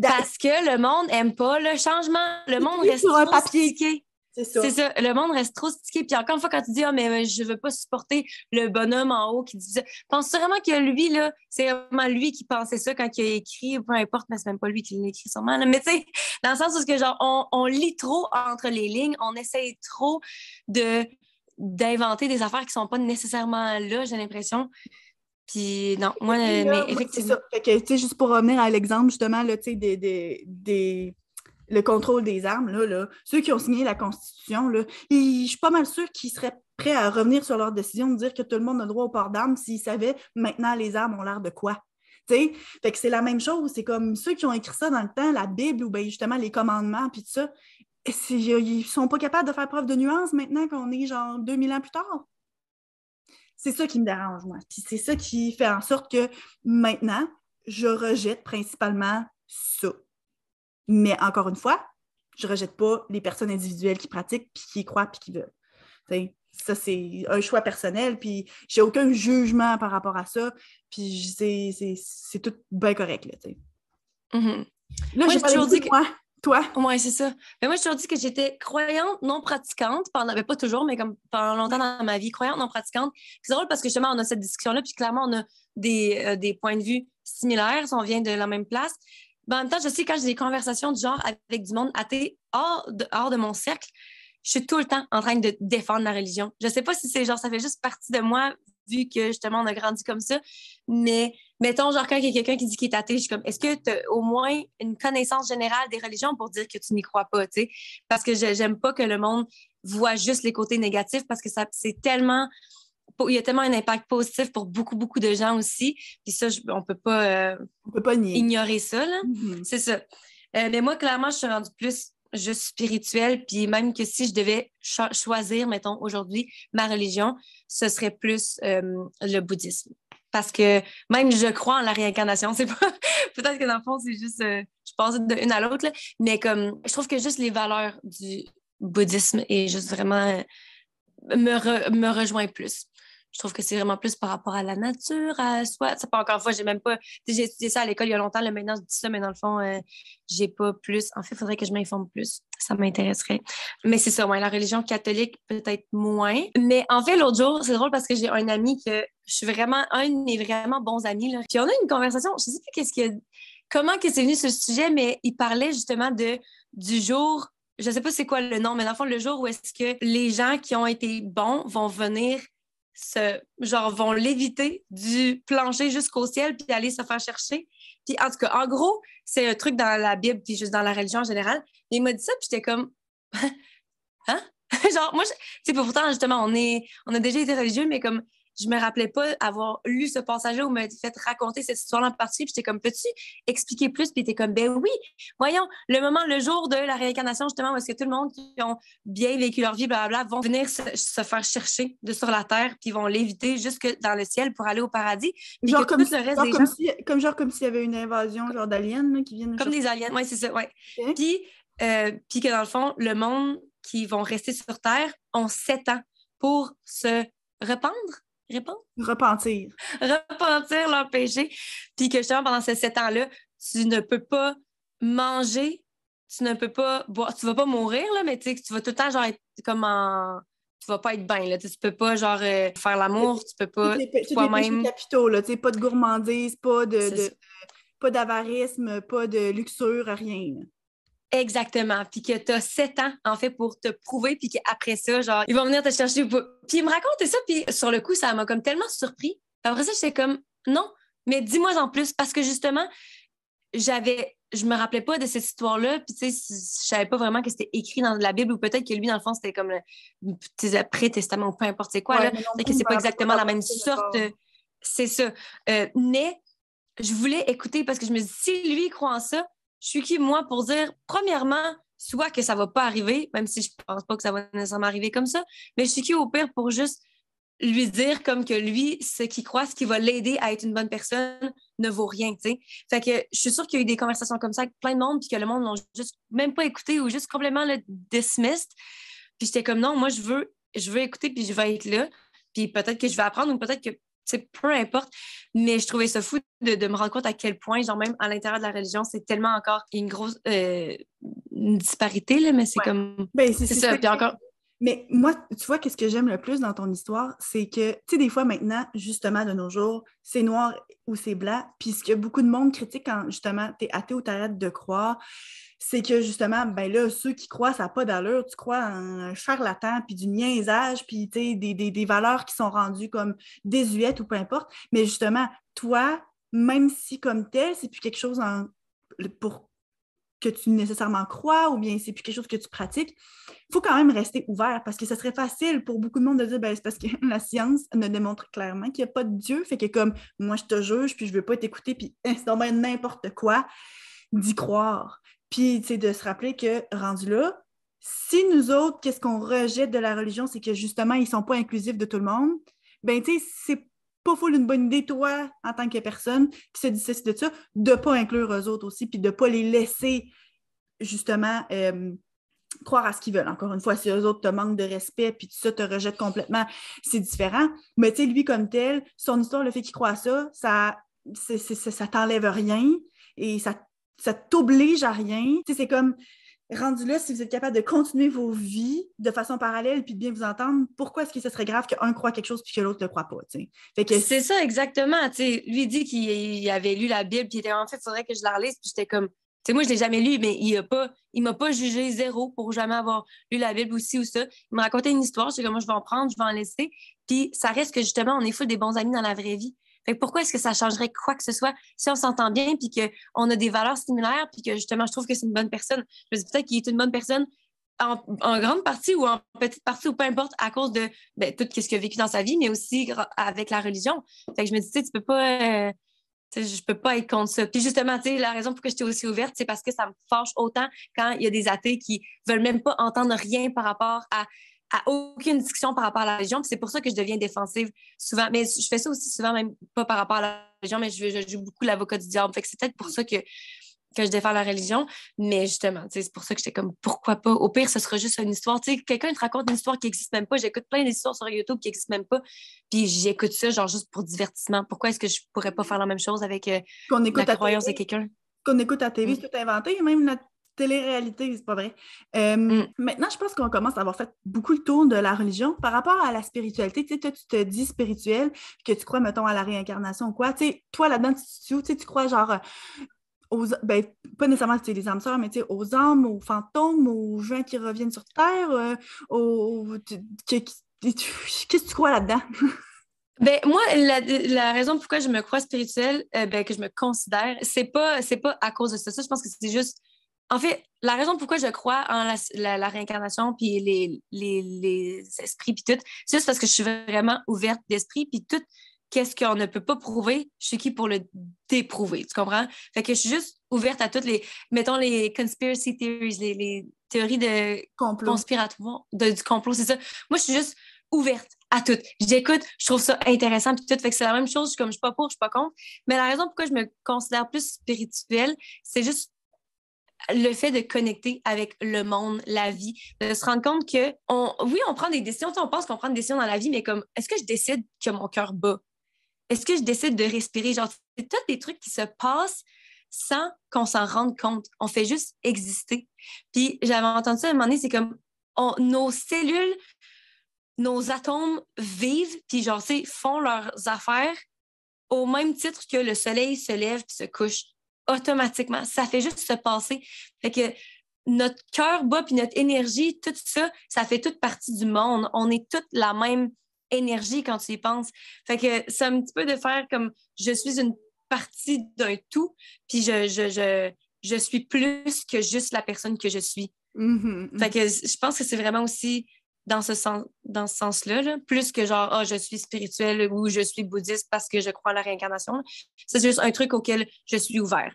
Parce que le monde n'aime pas le changement. Le monde reste sur un papier. C'est ça. Le monde reste trop stické. Puis encore une fois, quand tu dis, ah, mais je veux pas supporter le bonhomme en haut qui dit ça, penses vraiment que lui, là, c'est vraiment lui qui pensait ça quand il a écrit, peu importe, mais c'est même pas lui qui l'a écrit sûrement. Mais tu sais, dans le sens où que, genre, on, lit trop entre les lignes, on essaye trop de d'inventer des affaires qui sont pas nécessairement là, j'ai l'impression. Puis non, moi, mais effectivement. Fait que, juste pour revenir à l'exemple, justement, là, des, des, des le contrôle des armes, là, là, ceux qui ont signé la Constitution, là, je suis pas mal sûre qu'ils seraient prêts à revenir sur leur décision de dire que tout le monde a droit au port d'armes s'ils savaient maintenant les armes ont l'air de quoi. Fait que c'est la même chose. C'est comme ceux qui ont écrit ça dans le temps, la Bible ou bien justement les commandements, puis tout ça, ils sont pas capables de faire preuve de nuance maintenant qu'on est genre 2000 ans plus tard. C'est ça qui me dérange, moi. Puis c'est ça qui fait en sorte que maintenant, je rejette principalement ça. Mais encore une fois, je ne rejette pas les personnes individuelles qui pratiquent, puis qui croient, puis qui veulent. ça, c'est un choix personnel, puis j'ai aucun jugement par rapport à ça, puis c'est tout bien correct. Là, mm-hmm. là j'ai toujours dit que... Toi? Oui, c'est ça. Mais moi, j'ai toujours dit que j'étais croyante non pratiquante pendant, ben, pas toujours, mais comme pendant longtemps dans ma vie, croyante non pratiquante. C'est drôle parce que justement, on a cette discussion-là, puis clairement, on a des, euh, des points de vue similaires, si on vient de la même place. Ben, en même temps, je sais quand j'ai des conversations du genre avec du monde athée hors de, hors de mon cercle, je suis tout le temps en train de défendre la religion. Je sais pas si c'est genre, ça fait juste partie de moi, vu que justement, on a grandi comme ça. Mais mettons, genre, quand il y a quelqu'un qui dit qu'il est athée, je suis comme, est-ce que tu as au moins une connaissance générale des religions pour dire que tu n'y crois pas, tu sais? Parce que j'aime pas que le monde voit juste les côtés négatifs parce que c'est tellement il y a tellement un impact positif pour beaucoup, beaucoup de gens aussi. Puis ça, on peut pas, euh, on peut pas ignorer ça. Mm-hmm. C'est ça. Euh, mais moi, clairement, je suis rendue plus juste spirituelle. Puis même que si je devais choisir, mettons, aujourd'hui, ma religion, ce serait plus euh, le bouddhisme. Parce que même je crois en la réincarnation. C'est pas. Peut-être que dans le fond, c'est juste. je passe d'une à l'autre. Mais comme je trouve que juste les valeurs du bouddhisme et juste vraiment me, me rejoint plus je trouve que c'est vraiment plus par rapport à la nature, à soi. Ça, pas encore une fois, j'ai même pas. J'ai étudié ça à l'école il y a longtemps, là, maintenant je dis ça, mais dans le fond, euh, j'ai pas plus. En fait, il faudrait que je m'informe plus. Ça m'intéresserait. Mais c'est ça, ouais, la religion catholique, peut-être moins. Mais en fait, l'autre jour, c'est drôle parce que j'ai un ami que je suis vraiment un de mes vraiment bons amis. Là. Puis on a une conversation, je sais plus qu'est-ce que comment c'est venu ce sujet, mais il parlait justement de du jour je sais pas c'est quoi le nom, mais dans le fond, le jour où est-ce que les gens qui ont été bons vont venir genre, vont l'éviter du plancher jusqu'au ciel puis aller se faire chercher. Puis en tout cas, en gros, c'est un truc dans la Bible puis juste dans la religion en général. il m'a dit ça puis j'étais comme, hein? genre, moi, tu sais, pourtant, justement, on, est, on a déjà été religieux, mais comme je me rappelais pas avoir lu ce passage-là ou me fait raconter cette histoire-là en partie. Puis j'étais comme, peux-tu expliquer plus? Puis t'es comme, ben oui, voyons, le moment, le jour de la réincarnation, justement, où est-ce que tout le monde qui ont bien vécu leur vie, blablabla, vont venir se, faire chercher de sur la terre, puis vont l'éviter jusque dans le ciel pour aller au paradis. Genre comme, des comme, si, comme, genre comme s'il y avait une invasion genre d'aliens qui viennent. Comme des aliens, oui, c'est ça, oui. Puis, euh, puis que dans le fond, le monde qui vont rester sur Terre ont sept ans pour se répandre, Repentir. Repentir leur péché. Puis que justement, pendant ces sept ans-là, tu ne peux pas manger, tu ne peux pas boire, tu vas pas mourir, là, mais tu vas tout le temps genre être comme en. Tu vas pas être bien, là. Tu peux pas genre euh, faire l'amour, tu peux pas toi-même. capitaux, là. Tu sais, pas de gourmandise, pas de, pas d'avarisme, pas de luxure, rien. Exactement. Puis que tu as sept ans, en fait, pour te prouver, puis qu'après ça, genre, ils vont venir te chercher. Puis il me racontait ça, puis sur le coup, ça m'a comme tellement surpris. Après ça, j'étais comme, non, mais dis-moi en plus, parce que justement, j'avais, je me rappelais pas de cette histoire-là, puis tu sais, je savais pas vraiment que c'était écrit dans la Bible, ou peut-être que lui, dans le fond, c'était comme le pré-testament ou peu importe c'est quoi, là. que c'est pas exactement la même sorte. C'est ça. Euh, mais je voulais écouter parce que je me dis, si lui croit en ça, je suis qui, moi, pour dire, premièrement, soit que ça va pas arriver, même si je pense pas que ça va nécessairement arriver comme ça, mais je suis qui, au pire, pour juste lui dire comme que lui, ce qu'il croit, ce qui va l'aider à être une bonne personne ne vaut rien. Fait que je suis sûre qu'il y a eu des conversations comme ça avec plein de monde, puis que le monde n'a juste même pas écouté ou juste complètement le dismissed. Puis j'étais comme non, moi je veux, je veux écouter, puis je vais être là. Puis peut-être que je vais apprendre ou peut-être que peu importe. Mais je trouvais ça fou de, me rendre compte à quel point, genre même à l'intérieur de la religion, c'est tellement encore une grosse euh, disparité, là, mais c'est comme... Ben, c'est ça. Puis encore... Mais moi, tu vois, qu'est-ce que j'aime le plus dans ton histoire, c'est que, tu sais, des fois maintenant, justement, de nos jours, c'est noir ou c'est blanc. Puis ce que beaucoup de monde critique quand, justement, tu es athée ou t'arrêtes de croire, c'est que justement, ben là, ceux qui croient, ça n'a pas d'allure, tu crois en un charlatan, puis du niaisage, puis des, valeurs qui sont rendues comme désuètes ou peu importe. Mais justement, toi, même si comme tel, c'est plus quelque chose en, pour que tu nécessairement crois ou bien c'est plus quelque chose que tu pratiques, il faut quand même rester ouvert parce que ce serait facile pour beaucoup de monde de dire ben, c'est parce que la science ne démontre clairement qu'il n'y a pas de Dieu. Fait que comme moi je te juge, puis je ne veux pas t'écouter, puis hein, c'est n'importe quoi, d'y croire. Puis, de se rappeler que, rendu là, si nous autres, qu'est-ce qu'on rejette de la religion, c'est que justement, ils ne sont pas inclusifs de tout le monde, ben tu sais, c'est pas full une bonne idée, toi, en tant que personne qui se dissocie de ça, de ne pas inclure eux autres aussi, puis de ne pas les laisser, justement, euh, croire à ce qu'ils veulent. Encore une fois, si eux autres te manquent de respect, puis ça te rejette complètement, c'est différent. Mais tu sais, lui, comme tel, son histoire, le fait qu'il croit à ça, ça, c'est, ça t'enlève rien et ça ça t'oblige à rien. c'est comme rendu là, si vous êtes capable de continuer vos vies de façon parallèle puis de bien vous entendre, pourquoi est-ce que ce serait grave qu'un croit quelque chose puis que l'autre ne le croit pas? C'est ça, exactement. lui dit qu'il avait lu la Bible, puis il était en fait, il faudrait que je la relise, puis j'étais comme. sais, moi, je ne l'ai jamais lu, mais il ne m'a pas jugé zéro pour jamais avoir lu la Bible aussi ou ça. Il m'a raconté une histoire, je comme, moi, je vais en prendre, je vais en laisser. Puis ça reste que justement, on est fou des bons amis dans la vraie vie pourquoi est-ce que ça changerait quoi que ce soit si on s'entend bien puis qu'on a des valeurs similaires puis que justement je trouve que c'est une bonne personne? Je me dis peut-être qu'il est une bonne personne en, grande partie ou en petite partie ou peu importe à cause de ben, tout ce qu'il a vécu dans sa vie, mais aussi avec la religion. Fait que je me dis, tu peux pas. Euh, je peux pas être contre ça. Puis justement, la raison pour laquelle j'étais aussi ouverte, c'est parce que ça me fâche autant quand il y a des athées qui veulent même pas entendre rien par rapport à, à aucune discussion par rapport à la religion. c'est pour ça que je deviens défensive souvent. Mais je fais ça aussi souvent, même pas par rapport à la religion, mais je, je joue beaucoup l'avocat du diable. Fait que c'est peut-être pour ça que que je défends la religion. Mais justement, c'est pour ça que j'étais comme, pourquoi pas? Au pire, ce sera juste une histoire. Quelqu'un te raconte une histoire qui n'existe même pas. J'écoute plein d'histoires sur YouTube qui n'existent même pas. Puis j'écoute ça, genre, juste pour divertissement. Pourquoi est-ce que je pourrais pas faire la même chose avec euh, la croyance de quelqu'un? Qu'on écoute à TV, mm. c'est tout inventé. Même télé-réalité, c'est pas vrai. Euh, mm. Maintenant, je pense qu'on commence à avoir fait beaucoup le tour de la religion. Par rapport à la spiritualité, tu sais, toi, tu te dis spirituel, que tu crois, mettons, à la réincarnation ou quoi. Tu sais, toi, là-dedans, tu, tu, tu crois, genre, aux, ben, pas nécessairement les âmes sœurs, mais aux âmes, aux fantômes, aux gens qui reviennent sur Terre, euh, qu'est-ce que tu crois là-dedans? Ben, moi, la, raison pourquoi je me crois spirituelle, euh, ben, que je me considère, c'est pas, c'est pas à cause de ça. Je pense que c'est juste. En fait, la raison pourquoi je crois en la, réincarnation puis les, les, les esprits puis tout, c'est juste parce que je suis vraiment ouverte d'esprit puis tout qu'est-ce qu'on ne peut pas prouver, je suis qui pour le déprouver, tu comprends? Fait que je suis juste ouverte à toutes les, mettons, les conspiracy theories, les, théories de complot. conspiratoire, de, du complot, c'est ça. Moi, je suis juste ouverte à tout. J'écoute, je trouve ça intéressant, puis tout. Fait que c'est la même chose, comme je suis pas pour, je suis pas contre. Mais la raison pourquoi je me considère plus spirituelle, c'est juste le fait de connecter avec le monde, la vie, de se rendre compte que, on, oui, on prend des décisions, on pense qu'on prend des décisions dans la vie, mais comme, est-ce que je décide que mon cœur bat? Est-ce que je décide de respirer? Genre, c'est tous des trucs qui se passent sans qu'on s'en rende compte. On fait juste exister. Puis j'avais entendu ça à un moment donné, c'est comme nos cellules, nos atomes vivent, puis genre, font leurs affaires au même titre que le soleil se lève puis se couche automatiquement. Ça fait juste se passer. Fait que notre cœur bat puis notre énergie, tout ça, ça fait toute partie du monde. On est toutes la même énergie quand tu y penses. Fait que c'est un petit peu de faire comme je suis une partie d'un tout, puis je, je, je, suis plus que juste la personne que je suis. Mm-hmm, mm-hmm. Fait que je pense que c'est vraiment aussi dans ce, sens, dans ce sens-là, plus que genre, oh, je suis spirituelle ou je suis bouddhiste parce que je crois à la réincarnation. C'est juste un truc auquel je suis ouvert.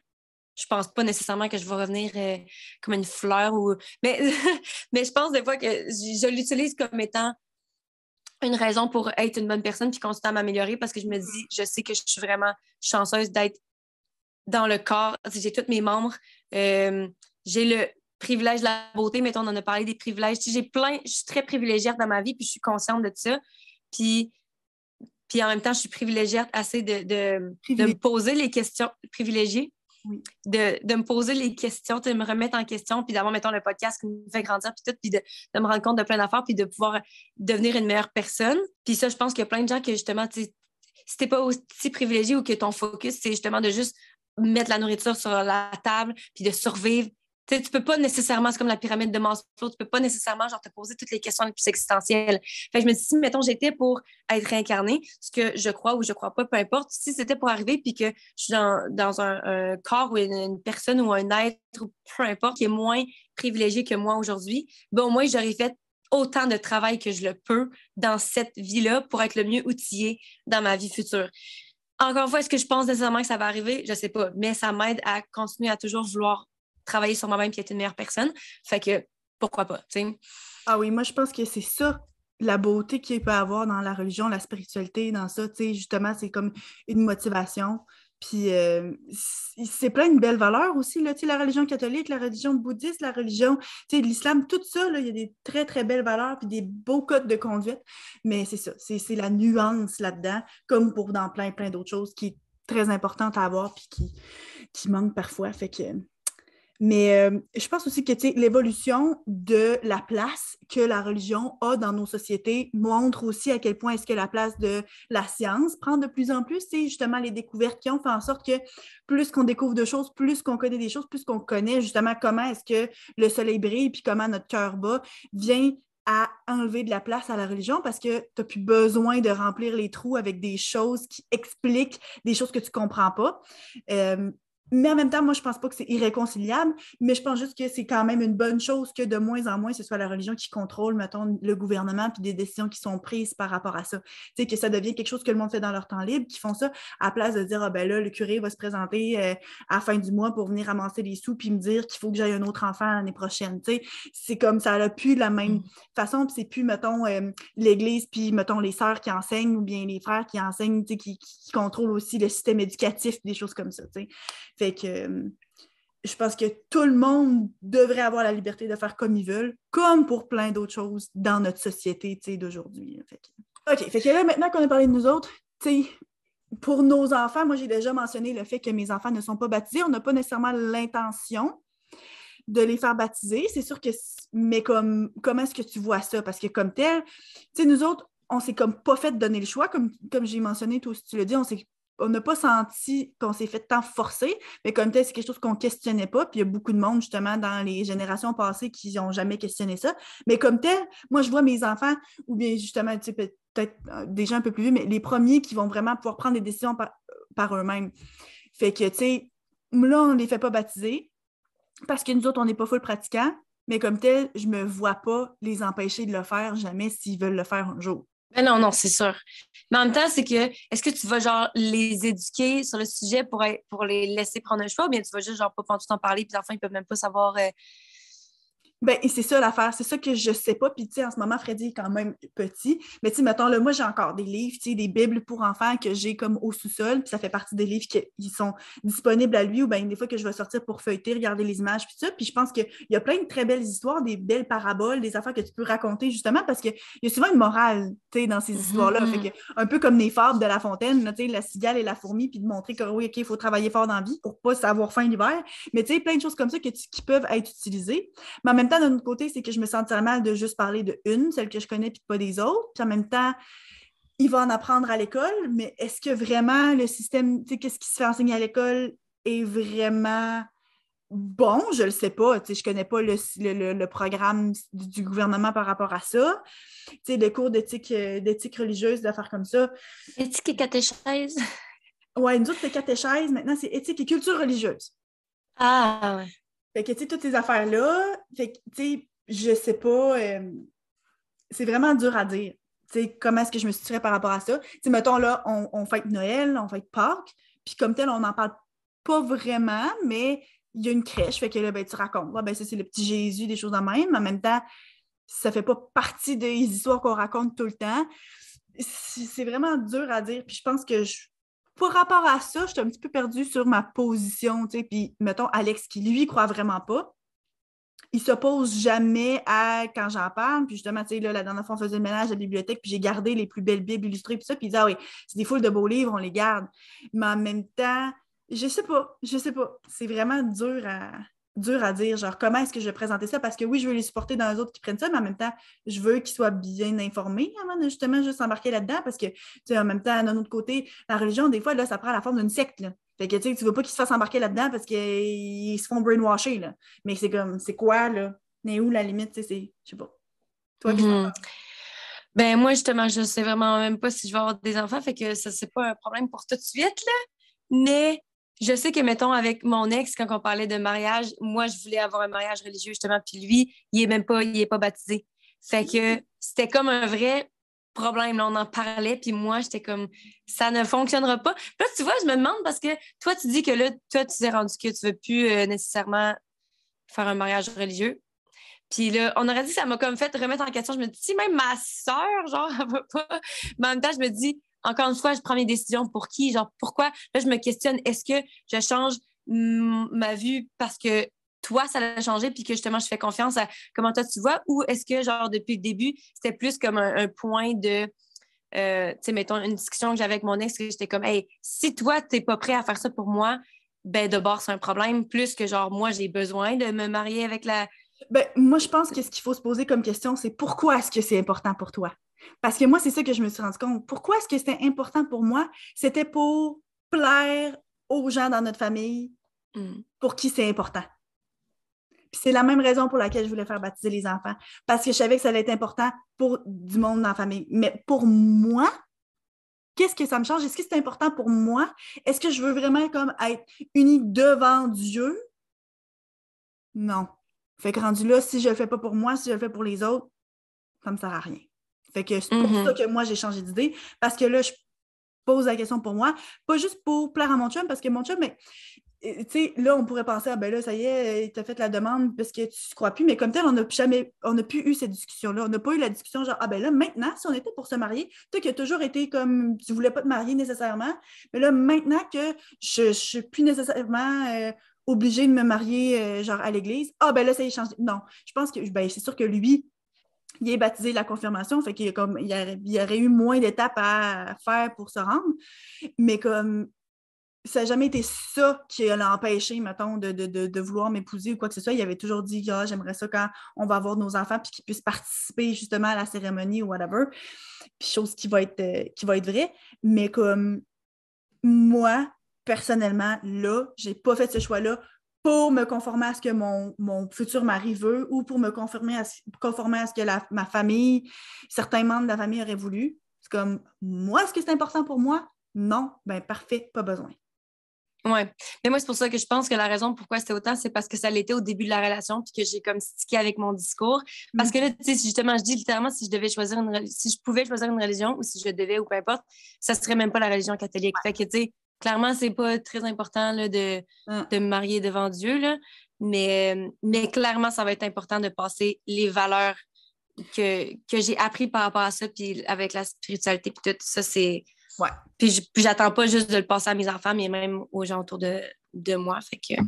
Je pense pas nécessairement que je vais revenir euh, comme une fleur ou. Mais, mais je pense des fois que je l'utilise comme étant une raison pour être une bonne personne puis continuer à m'améliorer parce que je me dis, je sais que je suis vraiment chanceuse d'être dans le corps. J'ai tous mes membres. Euh, j'ai le privilège de la beauté, mettons, on en a parlé des privilèges. J'ai plein, je suis très privilégiée dans ma vie puis je suis consciente de ça. Puis, puis en même temps, je suis privilégiée assez de, de, de me poser les questions privilégiées de, me poser les questions, de me remettre en question, puis d'avoir, mettons, le podcast qui me fait grandir, puis tout, puis de, me rendre compte de plein d'affaires, puis de pouvoir devenir une meilleure personne. Puis ça, je pense qu'il y a plein de gens qui, justement, si t'es pas aussi privilégié ou que ton focus, c'est justement de juste mettre la nourriture sur la table, puis de survivre, tu tu peux pas nécessairement, c'est comme la pyramide de Maslow, tu peux pas nécessairement genre, te poser toutes les questions les plus existentielles. Fait que je me dis, si, mettons, j'étais pour être réincarnée, ce que je crois ou je crois pas, peu importe, si c'était pour arriver puis que je suis dans, un, corps ou une, personne ou un être, ou peu importe, qui est moins privilégié que moi aujourd'hui, ben au moins, j'aurais fait autant de travail que je le peux dans cette vie-là pour être le mieux outillé dans ma vie future. Encore une fois, est-ce que je pense nécessairement que ça va arriver? Je sais pas, mais ça m'aide à continuer à toujours vouloir travailler sur moi-même et être une meilleure personne. Fait que pourquoi pas, tu sais. Ah oui, moi je pense que c'est ça la beauté qu'il peut avoir dans la religion, la spiritualité, dans ça, tu sais, justement, c'est comme une motivation. Puis euh, c'est plein de belles valeurs aussi, là, la religion catholique, la religion bouddhiste, la religion, l'islam, tout ça, il y a des très, très belles valeurs puis des beaux codes de conduite. Mais c'est ça, c'est la nuance là-dedans, comme pour dans plein, plein d'autres choses qui est très importante à avoir puis qui, qui manque parfois. Fait que mais euh, je pense aussi que l'évolution de la place que la religion a dans nos sociétés montre aussi à quel point est-ce que la place de la science prend de plus en plus. C'est justement les découvertes qui ont fait en sorte que plus qu'on découvre de choses, plus qu'on connaît des choses, plus qu'on connaît justement comment est-ce que le soleil brille puis comment notre cœur bat, vient à enlever de la place à la religion parce que tu n'as plus besoin de remplir les trous avec des choses qui expliquent des choses que tu ne comprends pas. Euh, mais en même temps, moi, je pense pas que c'est irréconciliable, mais je pense juste que c'est quand même une bonne chose que de moins en moins, ce soit la religion qui contrôle, mettons, le gouvernement puis des décisions qui sont prises par rapport à ça. Tu sais, que ça devient quelque chose que le monde fait dans leur temps libre, qui font ça à place de dire, ah ben là, le curé va se présenter euh, à la fin du mois pour venir ramasser les sous puis me dire qu'il faut que j'aille un autre enfant l'année prochaine. Tu sais, c'est comme ça n'a plus de la même mm. façon, puis c'est plus, mettons, euh, l'Église puis, mettons, les sœurs qui enseignent ou bien les frères qui enseignent, tu sais, qui, qui, contrôlent aussi le système éducatif, des choses comme ça, tu sais. Fait que euh, je pense que tout le monde devrait avoir la liberté de faire comme ils veulent, comme pour plein d'autres choses dans notre société d'aujourd'hui. OK, fait que là, maintenant qu'on a parlé de nous autres, pour nos enfants, moi j'ai déjà mentionné le fait que mes enfants ne sont pas baptisés. On n'a pas nécessairement l'intention de les faire baptiser. C'est sûr que, mais comme, comment est-ce que tu vois ça? Parce que comme tel, tu sais, nous autres, on s'est comme pas fait donner le choix, comme, comme j'ai mentionné, toi aussi tu l'as dit, on s'est on n'a pas senti qu'on s'est fait tant forcer, mais comme tel, c'est quelque chose qu'on ne questionnait pas. Puis il y a beaucoup de monde, justement, dans les générations passées qui n'ont jamais questionné ça. Mais comme tel, moi, je vois mes enfants, ou bien justement, tu sais, peut-être euh, des gens un peu plus vieux, mais les premiers qui vont vraiment pouvoir prendre des décisions par, eux-mêmes. Fait que, tu sais, là, on ne les fait pas baptiser parce que nous autres, on n'est pas full pratiquants, mais comme tel, je ne me vois pas les empêcher de le faire jamais s'ils veulent le faire un jour. Ben non, non, c'est sûr. Mais en même temps, c'est que, est-ce que tu vas genre les éduquer sur le sujet pour, pour les laisser prendre un choix ou bien tu vas juste genre pas tout temps parler puis enfants, ils peuvent même pas savoir euh, ben, c'est ça l'affaire, c'est ça que je sais pas. Puis, tu sais, en ce moment, Freddy est quand même petit. Mais, tu sais, mettons, là, moi, j'ai encore des livres, tu sais, des Bibles pour enfants que j'ai comme au sous-sol. Puis, ça fait partie des livres qui sont disponibles à lui ou bien des fois que je vais sortir pour feuilleter, regarder les images, puis ça. Puis, je pense qu'il y a plein de très belles histoires, des belles paraboles, des affaires que tu peux raconter, justement, parce qu'il y a souvent une morale, tu sais, dans ces histoires-là. Fait que, un peu comme les fables de La Fontaine, tu sais, la cigale et la fourmi, puis de montrer que, oui, OK, il faut travailler fort dans la vie pour pas savoir faim l'hiver. Mais, tu sais, plein de choses comme ça qui peuvent être utilisées. Mais en même temps, d'un autre côté, c'est que je me sentirais mal de juste parler de une, celle que je connais, puis pas des autres. Puis en même temps, il va en apprendre à l'école, mais est-ce que vraiment le système, tu sais, qu'est-ce qui se fait enseigner à l'école est vraiment bon? Je le sais pas. Tu sais, je connais pas le, programme du, gouvernement par rapport à ça. Tu sais, des cours d'éthique, euh, d'éthique religieuse, d'affaires comme ça. Éthique et catéchèse. Oui, nous autres, c'est catéchèse. Maintenant, c'est éthique et culture religieuse. Ah, ouais. Fait que, tu sais, toutes ces affaires-là, fait que, tu sais, pas, euh, c'est vraiment dur à dire. Comment est-ce que je me situerais par rapport à ça? Mettons, là, on, on fête Noël, on fête Pâques, puis comme tel, on n'en parle pas vraiment, mais il y a une crèche, fait que ben, tu racontes, ben, ça, c'est le petit Jésus, des choses en même, mais en même temps, ça fait pas partie des histoires qu'on raconte tout le temps. C'est vraiment dur à dire, puis je pense que je, pour rapport à ça, je suis un petit peu perdue sur ma position, tu sais, puis mettons Alex qui lui croit vraiment pas. Il s'oppose jamais à quand j'en parle. Puis justement, tu sais, là, la dernière fois, on faisait le ménage à la bibliothèque, puis j'ai gardé les plus belles Bibles illustrées, puis ça, puis il dit Ah oui, c'est des foules de beaux livres, on les garde. Mais en même temps, je sais pas, je sais pas. C'est vraiment dur à, dur à dire, genre, comment est-ce que je vais présenter ça? Parce que oui, je veux les supporter dans les autres qui prennent ça, mais en même temps, je veux qu'ils soient bien informés avant de justement juste s'embarquer là-dedans parce que, tu sais, en même temps, d'un autre côté, la religion, des fois, là, ça prend la forme d'une secte, là. Fait que, tu sais, tu veux pas qu'ils se fassent embarquer là-dedans parce qu'ils se font brainwasher, là. Mais c'est comme, c'est quoi, là? Mais où la limite, tu sais, c'est, je sais pas. Toi, mm Ben, moi, justement, je sais vraiment même pas si je vais avoir des enfants, fait que ça, c'est pas un problème pour tout de suite, là. Mais je sais que, mettons, avec mon ex, quand on parlait de mariage, moi, je voulais avoir un mariage religieux, justement, puis lui, il est même pas, il est pas baptisé. Fait que c'était comme un vrai problème. Là, on en parlait, puis moi, j'étais comme, ça ne fonctionnera pas. Puis là, tu vois, je me demande parce que toi, tu dis que là, toi, tu t'es rendu que tu veux plus euh, nécessairement faire un mariage religieux. Puis là, on aurait dit que ça m'a comme fait remettre en question. Je me dis, si même ma soeur, genre, elle va pas. Mais en même temps, je me dis, encore une fois, je prends mes décisions pour qui? Genre, pourquoi? Là, je me questionne, est-ce que je change ma vue parce que toi, ça l'a changé, puis que justement, je fais confiance à comment toi tu vois, ou est-ce que, genre, depuis le début, c'était plus comme un, point de, euh, tu sais, mettons, une discussion que j'avais avec mon ex, que j'étais comme, hey, si toi, tu n'es pas prêt à faire ça pour moi, ben, de bord, c'est un problème, plus que, genre, moi, j'ai besoin de me marier avec la. Ben, moi, je pense que ce qu'il faut se poser comme question, c'est pourquoi est-ce que c'est important pour toi? Parce que moi, c'est ça que je me suis rendu compte. Pourquoi est-ce que c'était important pour moi? C'était pour plaire aux gens dans notre famille hmm. pour qui c'est important. c'est la même raison pour laquelle je voulais faire baptiser les enfants. Parce que je savais que ça allait être important pour du monde dans la famille. Mais pour moi, qu'est-ce que ça me change? Est-ce que c'est important pour moi? Est-ce que je veux vraiment comme être unie devant Dieu? Non. Fait que rendu là, si je le fais pas pour moi, si je le fais pour les autres, ça me sert à rien. Fait que c'est pour Mhm. ça que moi, j'ai changé d'idée. Parce que là, je pose la question pour moi. Pas juste pour plaire à mon chum, parce que mon chum, mais euh, tu sais, là, on pourrait penser, ah ben là, ça y est, il t'a fait la demande parce que tu ne crois plus, mais comme tel, on n'a jamais, on n'a plus eu cette discussion-là. On n'a pas eu la discussion genre, ah ben là, maintenant, si on était pour se marier, toi qui as toujours été comme, tu voulais pas te marier nécessairement, mais là, maintenant que je ne suis plus nécessairement euh, obligée de me marier, euh, genre, à l'église, ah ben là, ça y est changé. Non, je pense que, ben, c'est sûr que lui, il est baptisé la confirmation, fait qu'il comme, il y aurait, il aurait eu moins d'étapes à faire pour se rendre, mais comme ça n'a jamais été ça qui l'a empêché, mettons, de, de, de, de vouloir m'épouser ou quoi que ce soit. Il avait toujours dit, ah, j'aimerais ça quand on va avoir nos enfants, puis qu'ils puissent participer justement à la cérémonie ou whatever. Puis chose qui va être, euh, qui va être vraie. Mais comme moi, personnellement, là, j'ai pas fait ce choix-là pour me conformer à ce que mon, mon futur mari veut ou pour me conformer à, ce- conformer à ce que la- ma famille, certains membres de la famille auraient voulu. C'est comme, moi, est-ce que c'est important pour moi? Non, ben parfait, pas besoin. Ouais. Mais moi, c'est pour ça que je pense que la raison pourquoi c'était autant, c'est parce que ça l'était au début de la relation, puis que j'ai comme stické avec mon discours. Parce que là, tu sais, justement, je dis littéralement, si je devais choisir une si je pouvais choisir une religion ou si je devais ou peu importe, ça serait même pas la religion catholique. Fait que, tu sais, clairement, c'est pas très important là, de, Hum. de me marier devant Dieu, là. Mais, euh, mais clairement, ça va être important de passer les valeurs que, que j'ai appris par rapport à ça, puis avec la spiritualité, puis tout ça, c'est. Ouais. Puis j'attends pas juste de le passer à mes enfants, mais même aux gens autour de, de moi. Fait que.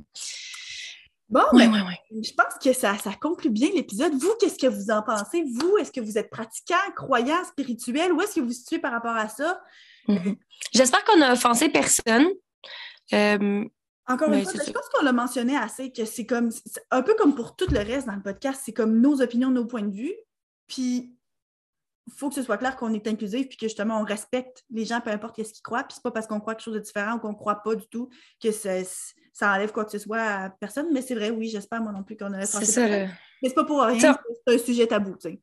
Bon, Ouais, ben, ouais. je pense que ça, ça conclut bien l'épisode. Vous, qu'est-ce que vous en pensez? Vous, est-ce que vous êtes pratiquant, croyant, spirituel? Où est-ce que vous vous situez par rapport à ça? Mhm. J'espère qu'on a offensé personne. Euh, Encore une fois, c'est je pense qu'on l'a mentionné assez, que c'est comme, c'est un peu comme pour tout le reste dans le podcast, c'est comme nos opinions, nos points de vue. Puis, il faut que ce soit clair qu'on est inclusif, puis que justement, on respecte les gens, peu importe ce qu'ils croient. Puis, c'est pas parce qu'on croit quelque chose de différent ou qu'on croit pas du tout que ça, ça enlève quoi que ce soit à personne. Mais c'est vrai, oui, j'espère moi non plus qu'on aurait c'est pensé. ça, là. Mais c'est pas pour rien, c'est un sujet tabou, tu sais.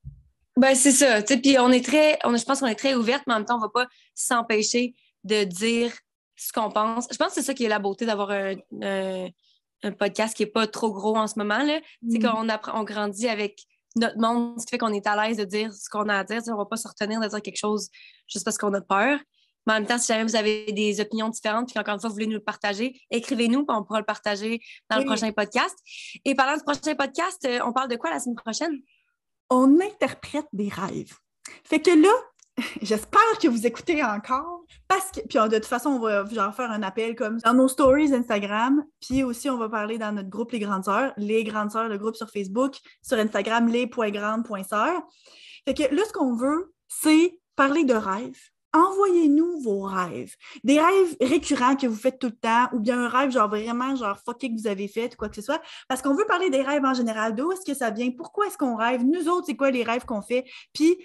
Ben, c'est ça. Puis on est très. On, je pense qu'on est très ouverte, mais en même temps, on ne va pas s'empêcher de dire ce qu'on pense. Je pense que c'est ça qui est la beauté d'avoir un, un- un podcast qui n'est pas trop gros en ce moment. là. C'est Mm. qu'on apprend, on grandit avec notre monde, ce qui fait qu'on est à l'aise de dire ce qu'on a à dire. Tu sais, On ne va pas se retenir de dire quelque chose juste parce qu'on a peur. Mais en même temps, si jamais vous avez des opinions différentes, puis qu'encore une fois, vous voulez nous le partager, écrivez-nous, puis on pourra le partager dans Oui. le prochain podcast. Et parlant du prochain podcast, euh, on parle de quoi la semaine prochaine? On interprète des rêves. Fait que là, j'espère que vous écoutez encore parce que puis de toute façon on va faire un appel comme dans nos stories Instagram, puis aussi on va parler dans notre groupe les grandes sœurs, les grandes sœurs le groupe sur Facebook, sur Instagram les.grandes.sœurs. Fait que là ce qu'on veut, c'est parler de rêves. Envoyez-nous vos rêves. Des rêves récurrents que vous faites tout le temps, ou bien un rêve genre vraiment genre fucké que vous avez fait, ou quoi que ce soit. Parce qu'on veut parler des rêves en général. D'où est-ce que ça vient? Pourquoi est-ce qu'on rêve? Nous autres, c'est quoi les rêves qu'on fait? Puis,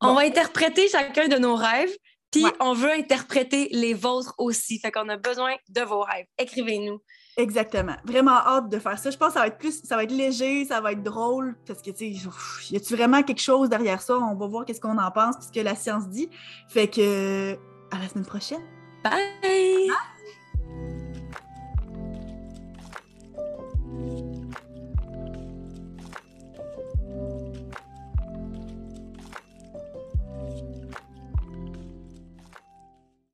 On va interpréter chacun de nos rêves, puis Ouais. on veut interpréter les vôtres aussi. Fait qu'on a besoin de vos rêves. Écrivez-nous. Exactement. Vraiment hâte de faire ça. Je pense que ça va être plus, ça va être léger, ça va être drôle, parce que, tu sais, y a-tu vraiment quelque chose derrière ça? On va voir qu'est-ce qu'on en pense, puis ce que la science dit. Fait que, à la semaine prochaine. Bye!